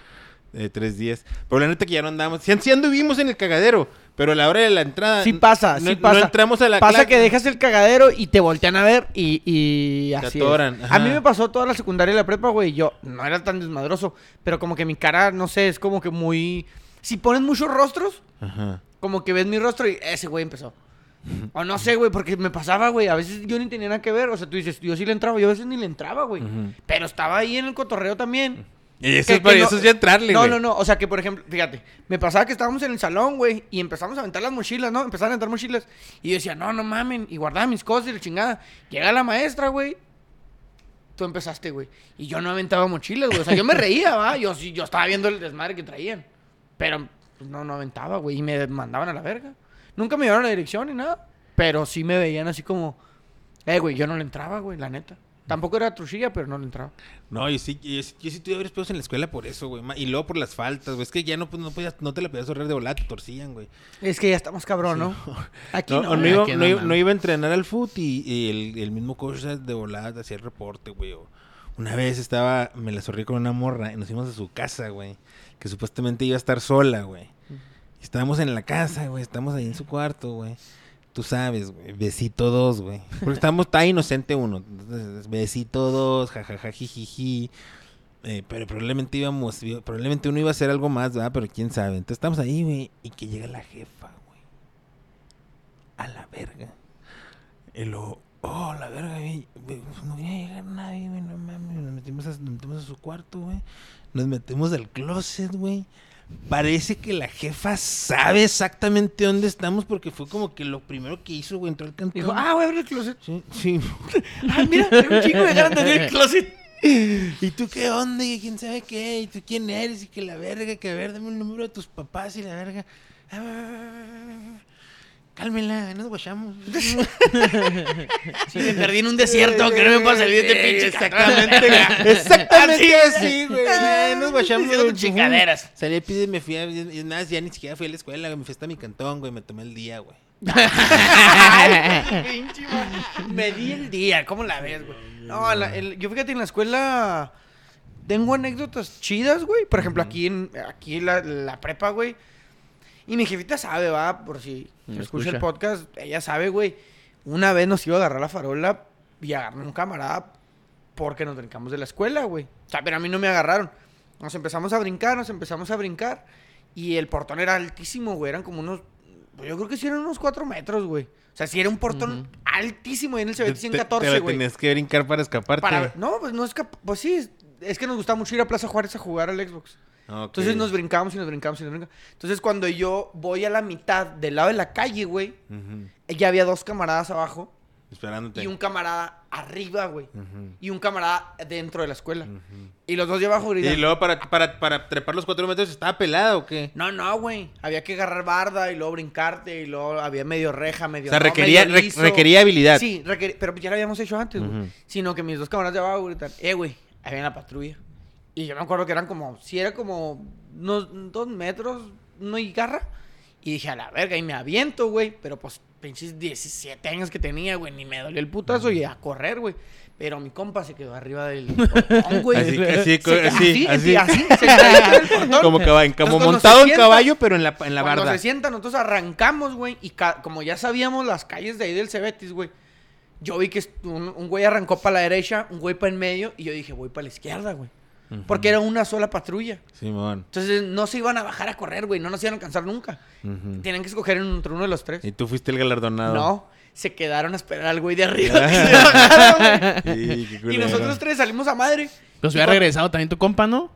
eh, tres días. Pero la neta que ya no andamos. Sí, sí anduvimos en el cagadero, pero a la hora de la entrada. Sí pasa, no, sí pasa. No entramos a la Pasa clase. que dejas el cagadero y te voltean a ver y, y Te así atoran, es. ajá. A mí me pasó toda la secundaria y la prepa, güey. Yo no era tan desmadroso, pero como que mi cara, no sé, es como que muy... Si pones muchos rostros, Ajá. como que ves mi rostro y ese güey empezó. O no sé, güey, porque me pasaba, güey. A veces yo ni tenía nada que ver. O sea, tú dices, yo sí le entraba. Yo a veces ni le entraba, güey. Pero estaba ahí en el cotorreo también. Y eso, Que- es, para- que no- eso es ya entrarle, No, güey. no, no. O sea, que por ejemplo, fíjate, me pasaba que estábamos en el salón, güey, y empezamos a aventar las mochilas, ¿no? Empezaron a aventar mochilas. Y yo decía, no, no mamen. Y guardaba mis cosas y la chingada. Llega la maestra, güey. Tú empezaste, güey. Y yo no aventaba mochilas, güey. O sea, yo me reía, ¿va? Yo sí, yo estaba viendo el desmadre que traían. Pero pues, no, no aventaba, güey. Y me mandaban a la verga. Nunca me llevaron a la dirección ni nada. Pero sí me veían así como, eh, güey, yo no le entraba, güey, la neta. Tampoco era truchilla, pero no le entraba. No, yo sí, yo, sí- yo sí tuve varios pedos en la escuela por eso, güey. Y luego por las faltas, güey. Es que ya no, pues, no, podías- no te la podías ahorrar de volada, te torcían, güey. Es que ya estamos cabrón, ¿no? Aquí No, no. o no, iba, aquí no no iba- mames. no iba a entrenar al foot y, y el, el mismo coach de volada hacía el reporte, güey. o- Una vez estaba, me la zorré con una morra y nos fuimos a su casa, güey. Que supuestamente iba a estar sola, güey. Estábamos en la casa, güey. Estábamos ahí en su cuarto, güey. Tú sabes, güey. Besito dos, güey. Porque estábamos, está inocente uno. Entonces, besito dos, jajaja, jijiji. Eh, pero probablemente íbamos, probablemente uno iba a hacer algo más, ¿verdad? Pero quién sabe. Entonces estamos ahí, güey. Y que llega la jefa, güey. A la verga. Y luego, oh, la verga, güey. pues no viene a llegar nadie, güey. No mames. Nos metimos a, nos metimos a su cuarto, güey. Nos metemos al closet, güey. Parece que la jefa sabe exactamente dónde estamos porque fue como que lo primero que hizo, güey. Entró al cantón. Dijo, ah, voy a abrir el closet. Sí, sí. Ah, mira, hay un chico de ganas de abrir el closet. ¿Y tú qué onda? ¿Y quién sabe qué? ¿Y tú quién eres? Y que la verga, que a ver, dame el número de tus papás y la verga. Cálmela, nos guachamos. Sí, me perdí en un desierto que no me puedo salir de este pinche Exactamente, exactamente así, güey. Ya, Nos guachamos. Diciendo chingaderas. Salí a pide y me fui a. Y nada, ya ni siquiera fui a la escuela. Me fui hasta mi cantón, güey. Me tomé el día, güey. Me di el día, ¿cómo la ves, güey? No, la- el- yo fíjate en la escuela tengo anécdotas chidas, güey. Por ejemplo, aquí en aquí la, la prepa, güey. Y mi jefita sabe, va, por si escucha el podcast, ella sabe, güey. Una vez nos iba a agarrar la farola y agarró un camarada porque nos brincamos de la escuela, güey. O sea, pero a mí no me agarraron. Nos empezamos a brincar, nos empezamos a brincar. Y el portón era altísimo, güey. Eran como unos. Yo creo que sí eran unos 4 metros, güey. O sea, sí era un portón Ujú. altísimo. Y en el CBT Te- te 114, la güey. tenías que brincar para escaparte. Para... No, pues no es que. Pues sí, es- es que nos gustaba mucho ir a Plaza Juárez a jugar al Xbox. Entonces nos brincamos y nos brincamos y nos brincamos. Entonces cuando yo voy a la mitad del lado de la calle, güey, Ujú. ya había dos camaradas abajo Esperándote. y un camarada arriba, güey. Y un camarada dentro de la escuela. Y los dos de abajo Y luego para, para, para trepar los cuatro metros estaba pelado o qué? No, no, güey. Había que agarrar barda y luego brincarte y luego había medio reja, medio. O sea, no, requería, re- requería habilidad. Sí, requería, pero ya lo habíamos hecho antes, güey. Sino que mis dos camaradas de abajo gritan, eh, güey, ahí viene la patrulla. Y yo me acuerdo que eran como, si era como unos dos metros, no y garra. Y dije, a la verga, y me aviento, güey. Pero pues, pinches 17 años que tenía, güey, ni me dolió el putazo y a correr, güey. Pero mi compa se quedó arriba del portón, güey. Así, así, Se- así, así. así, se quedó arriba del portón. Como, caballo, como montado en sienta- caballo, pero en la, en la Cuando barda. se sientan, nosotros arrancamos, güey. Y como ya sabíamos las calles de ahí del Cebetis, güey. Yo vi que un, un güey arrancó para la derecha, un güey para el medio. Y yo dije, voy para la izquierda, güey. Porque era una sola patrulla. Simón. Entonces no se iban a bajar a correr, güey. No nos iban a alcanzar nunca. Ujú. Tienen que escoger entre uno de los tres. Y tú fuiste el galardonado. No, se quedaron a esperar al güey de arriba. que se bajara, güey. Sí, qué y nosotros tres salimos a madre. Pues hubiera regresado también tu compa, ¿no?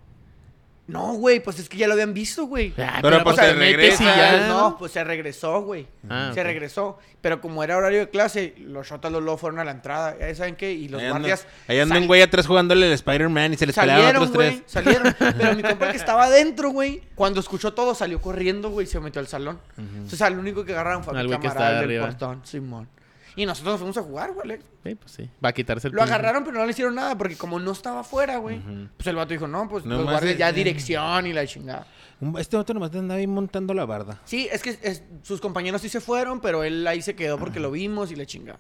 No, güey, pues es que ya lo habían visto, güey. Ah, Pero, pues, se metes y regresa, ya. No, pues se regresó, güey. Ah, se regresó. Pero como era horario de clase, los shotas los luego fueron a la entrada. ¿Ya saben qué? Y los Ahí guardias Ahí anda sal- un güey atrás jugándole el Spider-Man y se les peleaban salieron, otros güey. tres. Salieron. Pero mi compa que estaba adentro, güey, cuando escuchó todo, salió corriendo, güey, y se metió al salón. Entonces, al único que agarraron fue a mi camarada del portón, Simón. Y nosotros nos fuimos a jugar, güey. Alex. Sí, pues sí. Va a quitarse el Lo pinche. agarraron, pero no le hicieron nada, porque como no estaba afuera, güey, Ujú. pues el vato dijo, no, pues No los guardias ya dirección y la chingada. Un- Este otro nomás andaba ahí montando la barda. Sí, es que es- sus compañeros sí se fueron, pero él ahí se quedó porque lo vimos y le chingada.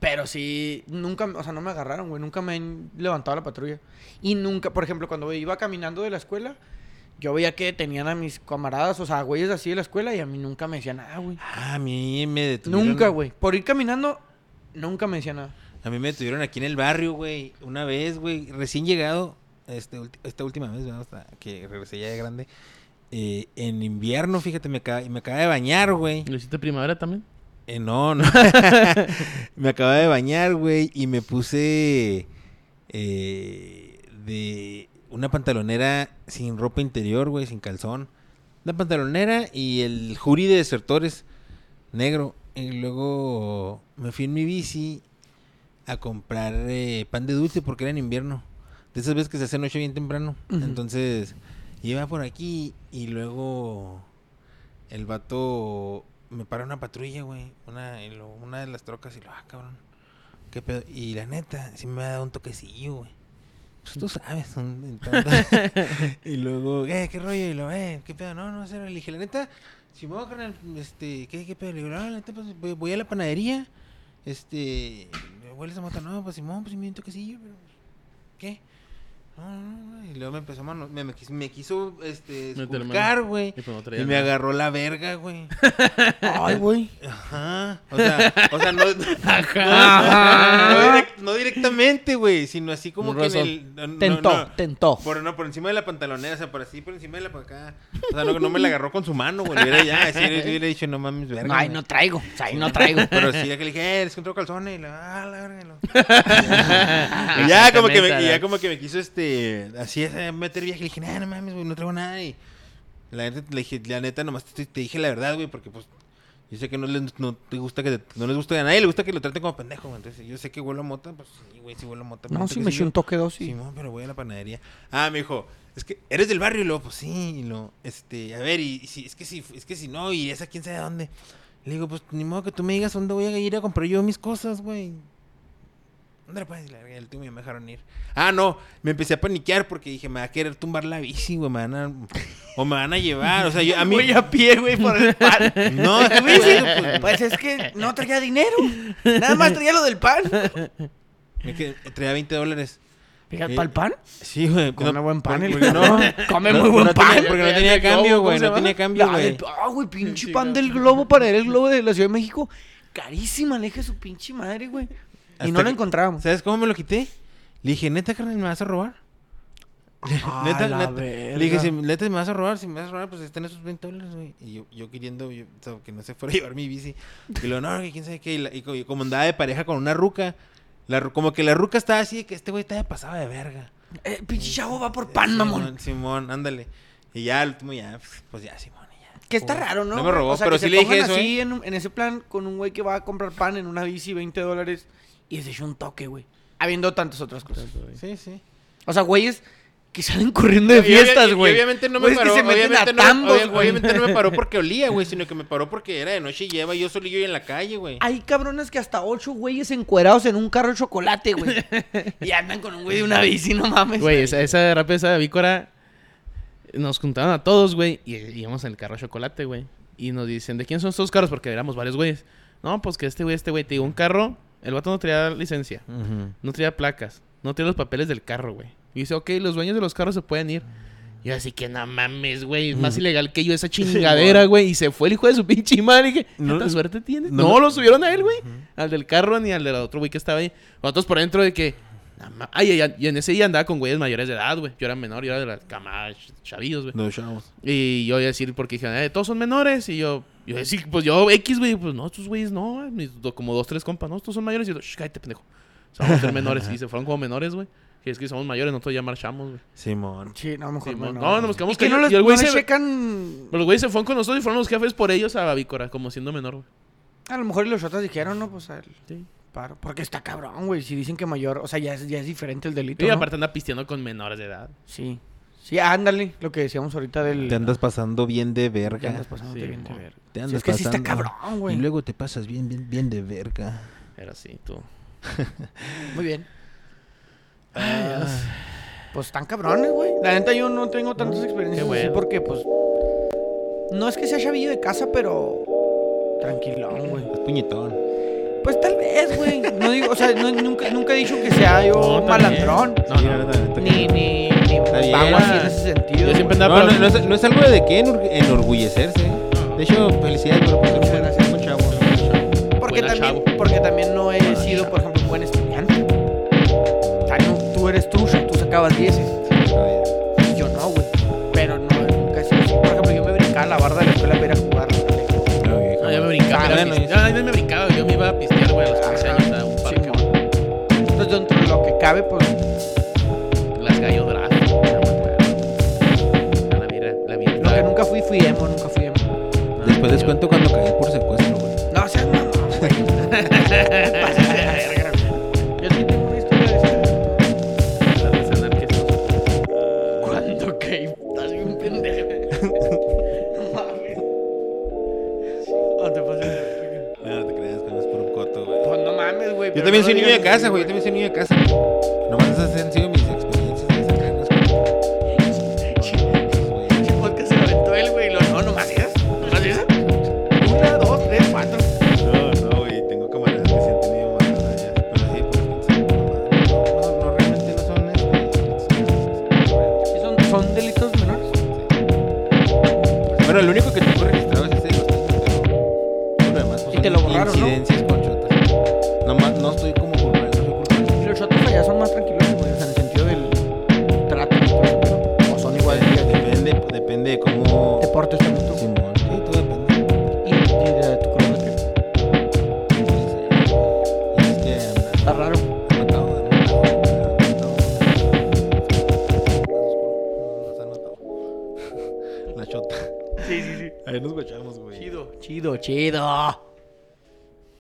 Pero sí, nunca, o sea, no me agarraron, güey. Nunca me han levantado la patrulla. Y nunca, por ejemplo, cuando iba caminando de la escuela, yo veía que tenían a mis camaradas, o sea, güeyes así de la escuela y a mí nunca me decían nada, güey. Ah, a mí me detuvieron. Nunca, güey. Por ir caminando, nunca me decían nada. A mí me detuvieron aquí en el barrio, güey. Una vez, güey. Recién llegado. Este, esta última vez, ¿verdad? Hasta que regresé ya de grande. eh, en invierno, fíjate, me acaba, me acaba de bañar, güey. ¿Lo hiciste primavera también? Eh, no, no. me acaba de bañar, güey, y me puse eh, de una pantalonera sin ropa interior, güey, sin calzón. Una pantalonera y el jury de desertores negro. Y luego me fui en mi bici a comprar eh, pan de dulce porque era en invierno. De esas veces que se hace noche bien temprano. Entonces, iba por aquí y luego el vato me para una patrulla, güey. Una, una de las trocas y lo, ah, cabrón. ¿Qué pedo? Y la neta, sí me ha dado un toquecillo, güey. Pues tú sabes. entonces- y luego, eh, ¿qué rollo? Y lo, eh, ¿qué pedo? No, no sé. Le dije, la neta, si me voy a carnal, este, ¿qué, qué pedo? Le digo, no, la neta, pues voy, voy a la panadería. Este, ¿me hueles a mota? No, pues Simón, pues me un toquecillo, pero, ¿qué? No, no, no. Y luego me empezó a mano, me, me quiso, me quiso, este, esculcar, güey. Y pues Y me agarró la verga, güey. Ay, güey. Ajá. O sea, o sea, no, no, Ajá. no direct- no directamente, güey, sino así como Un que en el. Tentó, no. tentó. Por, no, por encima de la pantalonera, o sea, por así, por encima de la por acá. O sea, no, no me la agarró con su mano, güey. Hubiera ya, así, le hubiera dicho, no mames, verga. Ay, güey". no traigo. O sea, ahí no traigo. Pero sí, ya que le dije, eh, les encontró calzones. Y la, ah, la verga. y lo- y ya, como que me, y ya como que me quiso, este, así, eh, meter viaje. Le dije, nah, no mames, güey, no traigo nada. Y la neta, le dije, la neta, nomás te, te dije la verdad, güey, porque pues. Yo sé que no les, no te gusta que te- no les gusta a nadie, le gusta que lo traten como pendejo, güey. Entonces, yo sé que huelo a mota, pues sí, güey, sí huelo a mota. No, sí me eché un toque dos, sí. Pero voy a la panadería. Ah, me dijo, es que eres del barrio y luego, pues sí, y lo, este, a ver, y, y si, es que si, es que si no, y esa quién sabe dónde. Le digo, pues ni modo que tú me digas dónde voy a ir a comprar yo mis cosas, güey. ¿Dónde puedes? El último ya me dejaron ir. Ah, no, me empecé a paniquear porque dije, me va a querer tumbar la bici, güey, me van a... O me van a llevar, o sea, yo, a mí... Voy a pie, güey, por el pan. No, pues, Pues es que no traía dinero. Nada más traía lo del pan. es que traía 20 dólares. Fíjate, Sí. ¿para el pan? Sí, güey. Come buen pan, el porque güey. no, Come no- muy buen no pan. tenía- porque no tenía El cambio, ¿cómo güey, no tenía cambio, La güey. Ah, güey, pinche Sí, pan no. del globo para ir el globo de la Ciudad de México. Carísima, le dije a su pinche madre, güey. Y no que- encontrábamos. ¿Sabes cómo me lo quité? Le dije, neta, carnal, ¿me vas a robar? Ah, neta, la neta. verga. Le dije, si neta me vas a robar, si me vas a robar, pues están esos 20 dólares, güey. Y yo, yo queriendo, yo, o sea, que no se fuera a llevar mi bici. Y luego, no, que quién sabe qué. Y, la- y co- y como andaba de pareja con una ruca, la, como que la ruca estaba así de que este güey estaba pasado de verga. Eh, pinche chavo va por pan, Simón, mamón. Simón, ándale. Y ya, al último, ya, pues ya, Simón, y ya. Que está Como- raro, ¿no? No me robó, O sea, pero sí se le dije eso, así ¿eh? en, un- en ese plan con un güey que va a comprar pan en una bici, 20 dólares. Y se echó un toque, güey. Habiendo tantas otras cosas. Sí, sí. O sea, güeyes que salen corriendo de fiestas, güey. obviamente no me Güeyes que paró, se meten obviamente, a no, tambos, obvia- güey. obviamente no me paró porque olía, güey, sino que me paró porque era de noche y lleva yo solillo y en la calle, güey. Hay cabrones que hasta ocho güeyes encuerados en un carro de chocolate, güey. y andan con un güey de una bici, no mames. Güey, esa, esa rápida, esa vícora. Nos juntaron a todos, güey. Y íbamos en el carro de chocolate, güey. Y nos dicen, ¿de quién son estos carros? Porque éramos varios güeyes. No, pues que este güey, este güey. Te digo, un carro. El vato no traía licencia. No traía placas. No traía los papeles del carro, güey. Y dice, ok, los dueños de los carros se pueden ir. Y yo así que no mames, güey. Es más ilegal que yo esa chingadera, güey. Y se fue el hijo de su pinche madre. Y dije, No- ¿tanta suerte tienes? no No, lo subieron a él, güey. Al del carro ni al del otro güey que estaba ahí. Nosotros por dentro de que. Ay, y en ese día andaba con güeyes mayores de edad, güey. Yo era menor, yo era de la cama ch- chavillos, güey. No, chavos. Y yo iba a decir, porque dijeron, eh, todos son menores. Y yo, yo decía, pues yo, X, güey, pues no, estos güeyes no, mis do- como dos, tres compas, no, estos son mayores. Y yo, "Shh, cállate, pendejo. O sea, vamos a ser menores. Y se fueron como menores, güey. Y es que somos mayores, nosotros ya marchamos, güey. Simón. Sí, no, mejor no. no, no, nos quedamos que no les, Y el güey no les se- checan... Los güeyes se fueron con nosotros y fueron los jefes por ellos a Vícora, como siendo menor, güey. A lo mejor y los otros dijeron, no, pues al Sí. Paro. Porque está cabrón, güey. Si dicen que mayor, o sea, ya es, ya es diferente el delito. Y ¿no? aparte anda pisteando con menores de edad. Sí. Sí, ándale. Lo que decíamos ahorita del. Te andas pasando bien de Te verga. andas pasando Sí, bien de verga. Te Sí, es que sí está cabrón, güey. Y luego te pasas bien, bien, bien de verga. Era así, tú. Muy bien. Ah, pues están cabrones, güey. La neta, yo no tengo tantas experiencias Qué bueno. así porque, pues. No es que sea chavillo de casa, pero. Tranquilón, güey. Es puñetón. Pues tal vez, güey. No digo, o sea, no- nunca, nunca he dicho que sea yo No, un malandrón. No, Sí, no. la neta, la neta Ni, que- ni, ni bien. vago así en ese sentido. Yo siempre andaba No, no, pero- no, es, no es algo de qué enor- enorgullecerse. De hecho, felicidades por ser un buen- gracias. un chavo. Porque Buena también, chavo. porque también no he Buena sido, chavo. por ejemplo, un buen estudiante. O sea, no, tú eres trucha, tú sacabas 10 y yo no, güey. Pero no, nunca he sido así. Por ejemplo, yo me brincaba la barda de la escuela para ir a jugar. No, yo me brincaba. Ah, era bueno. No, yo me brincaba. Güey, a los 15 Ajá. años a un parque. Sí, Entonces, dentro de lo que cabe, pues, Las gallo drag. La vida, la vida. lo que nunca fui, fui emo, nunca fui emo. Después les cuento cuando casa, güey. Yo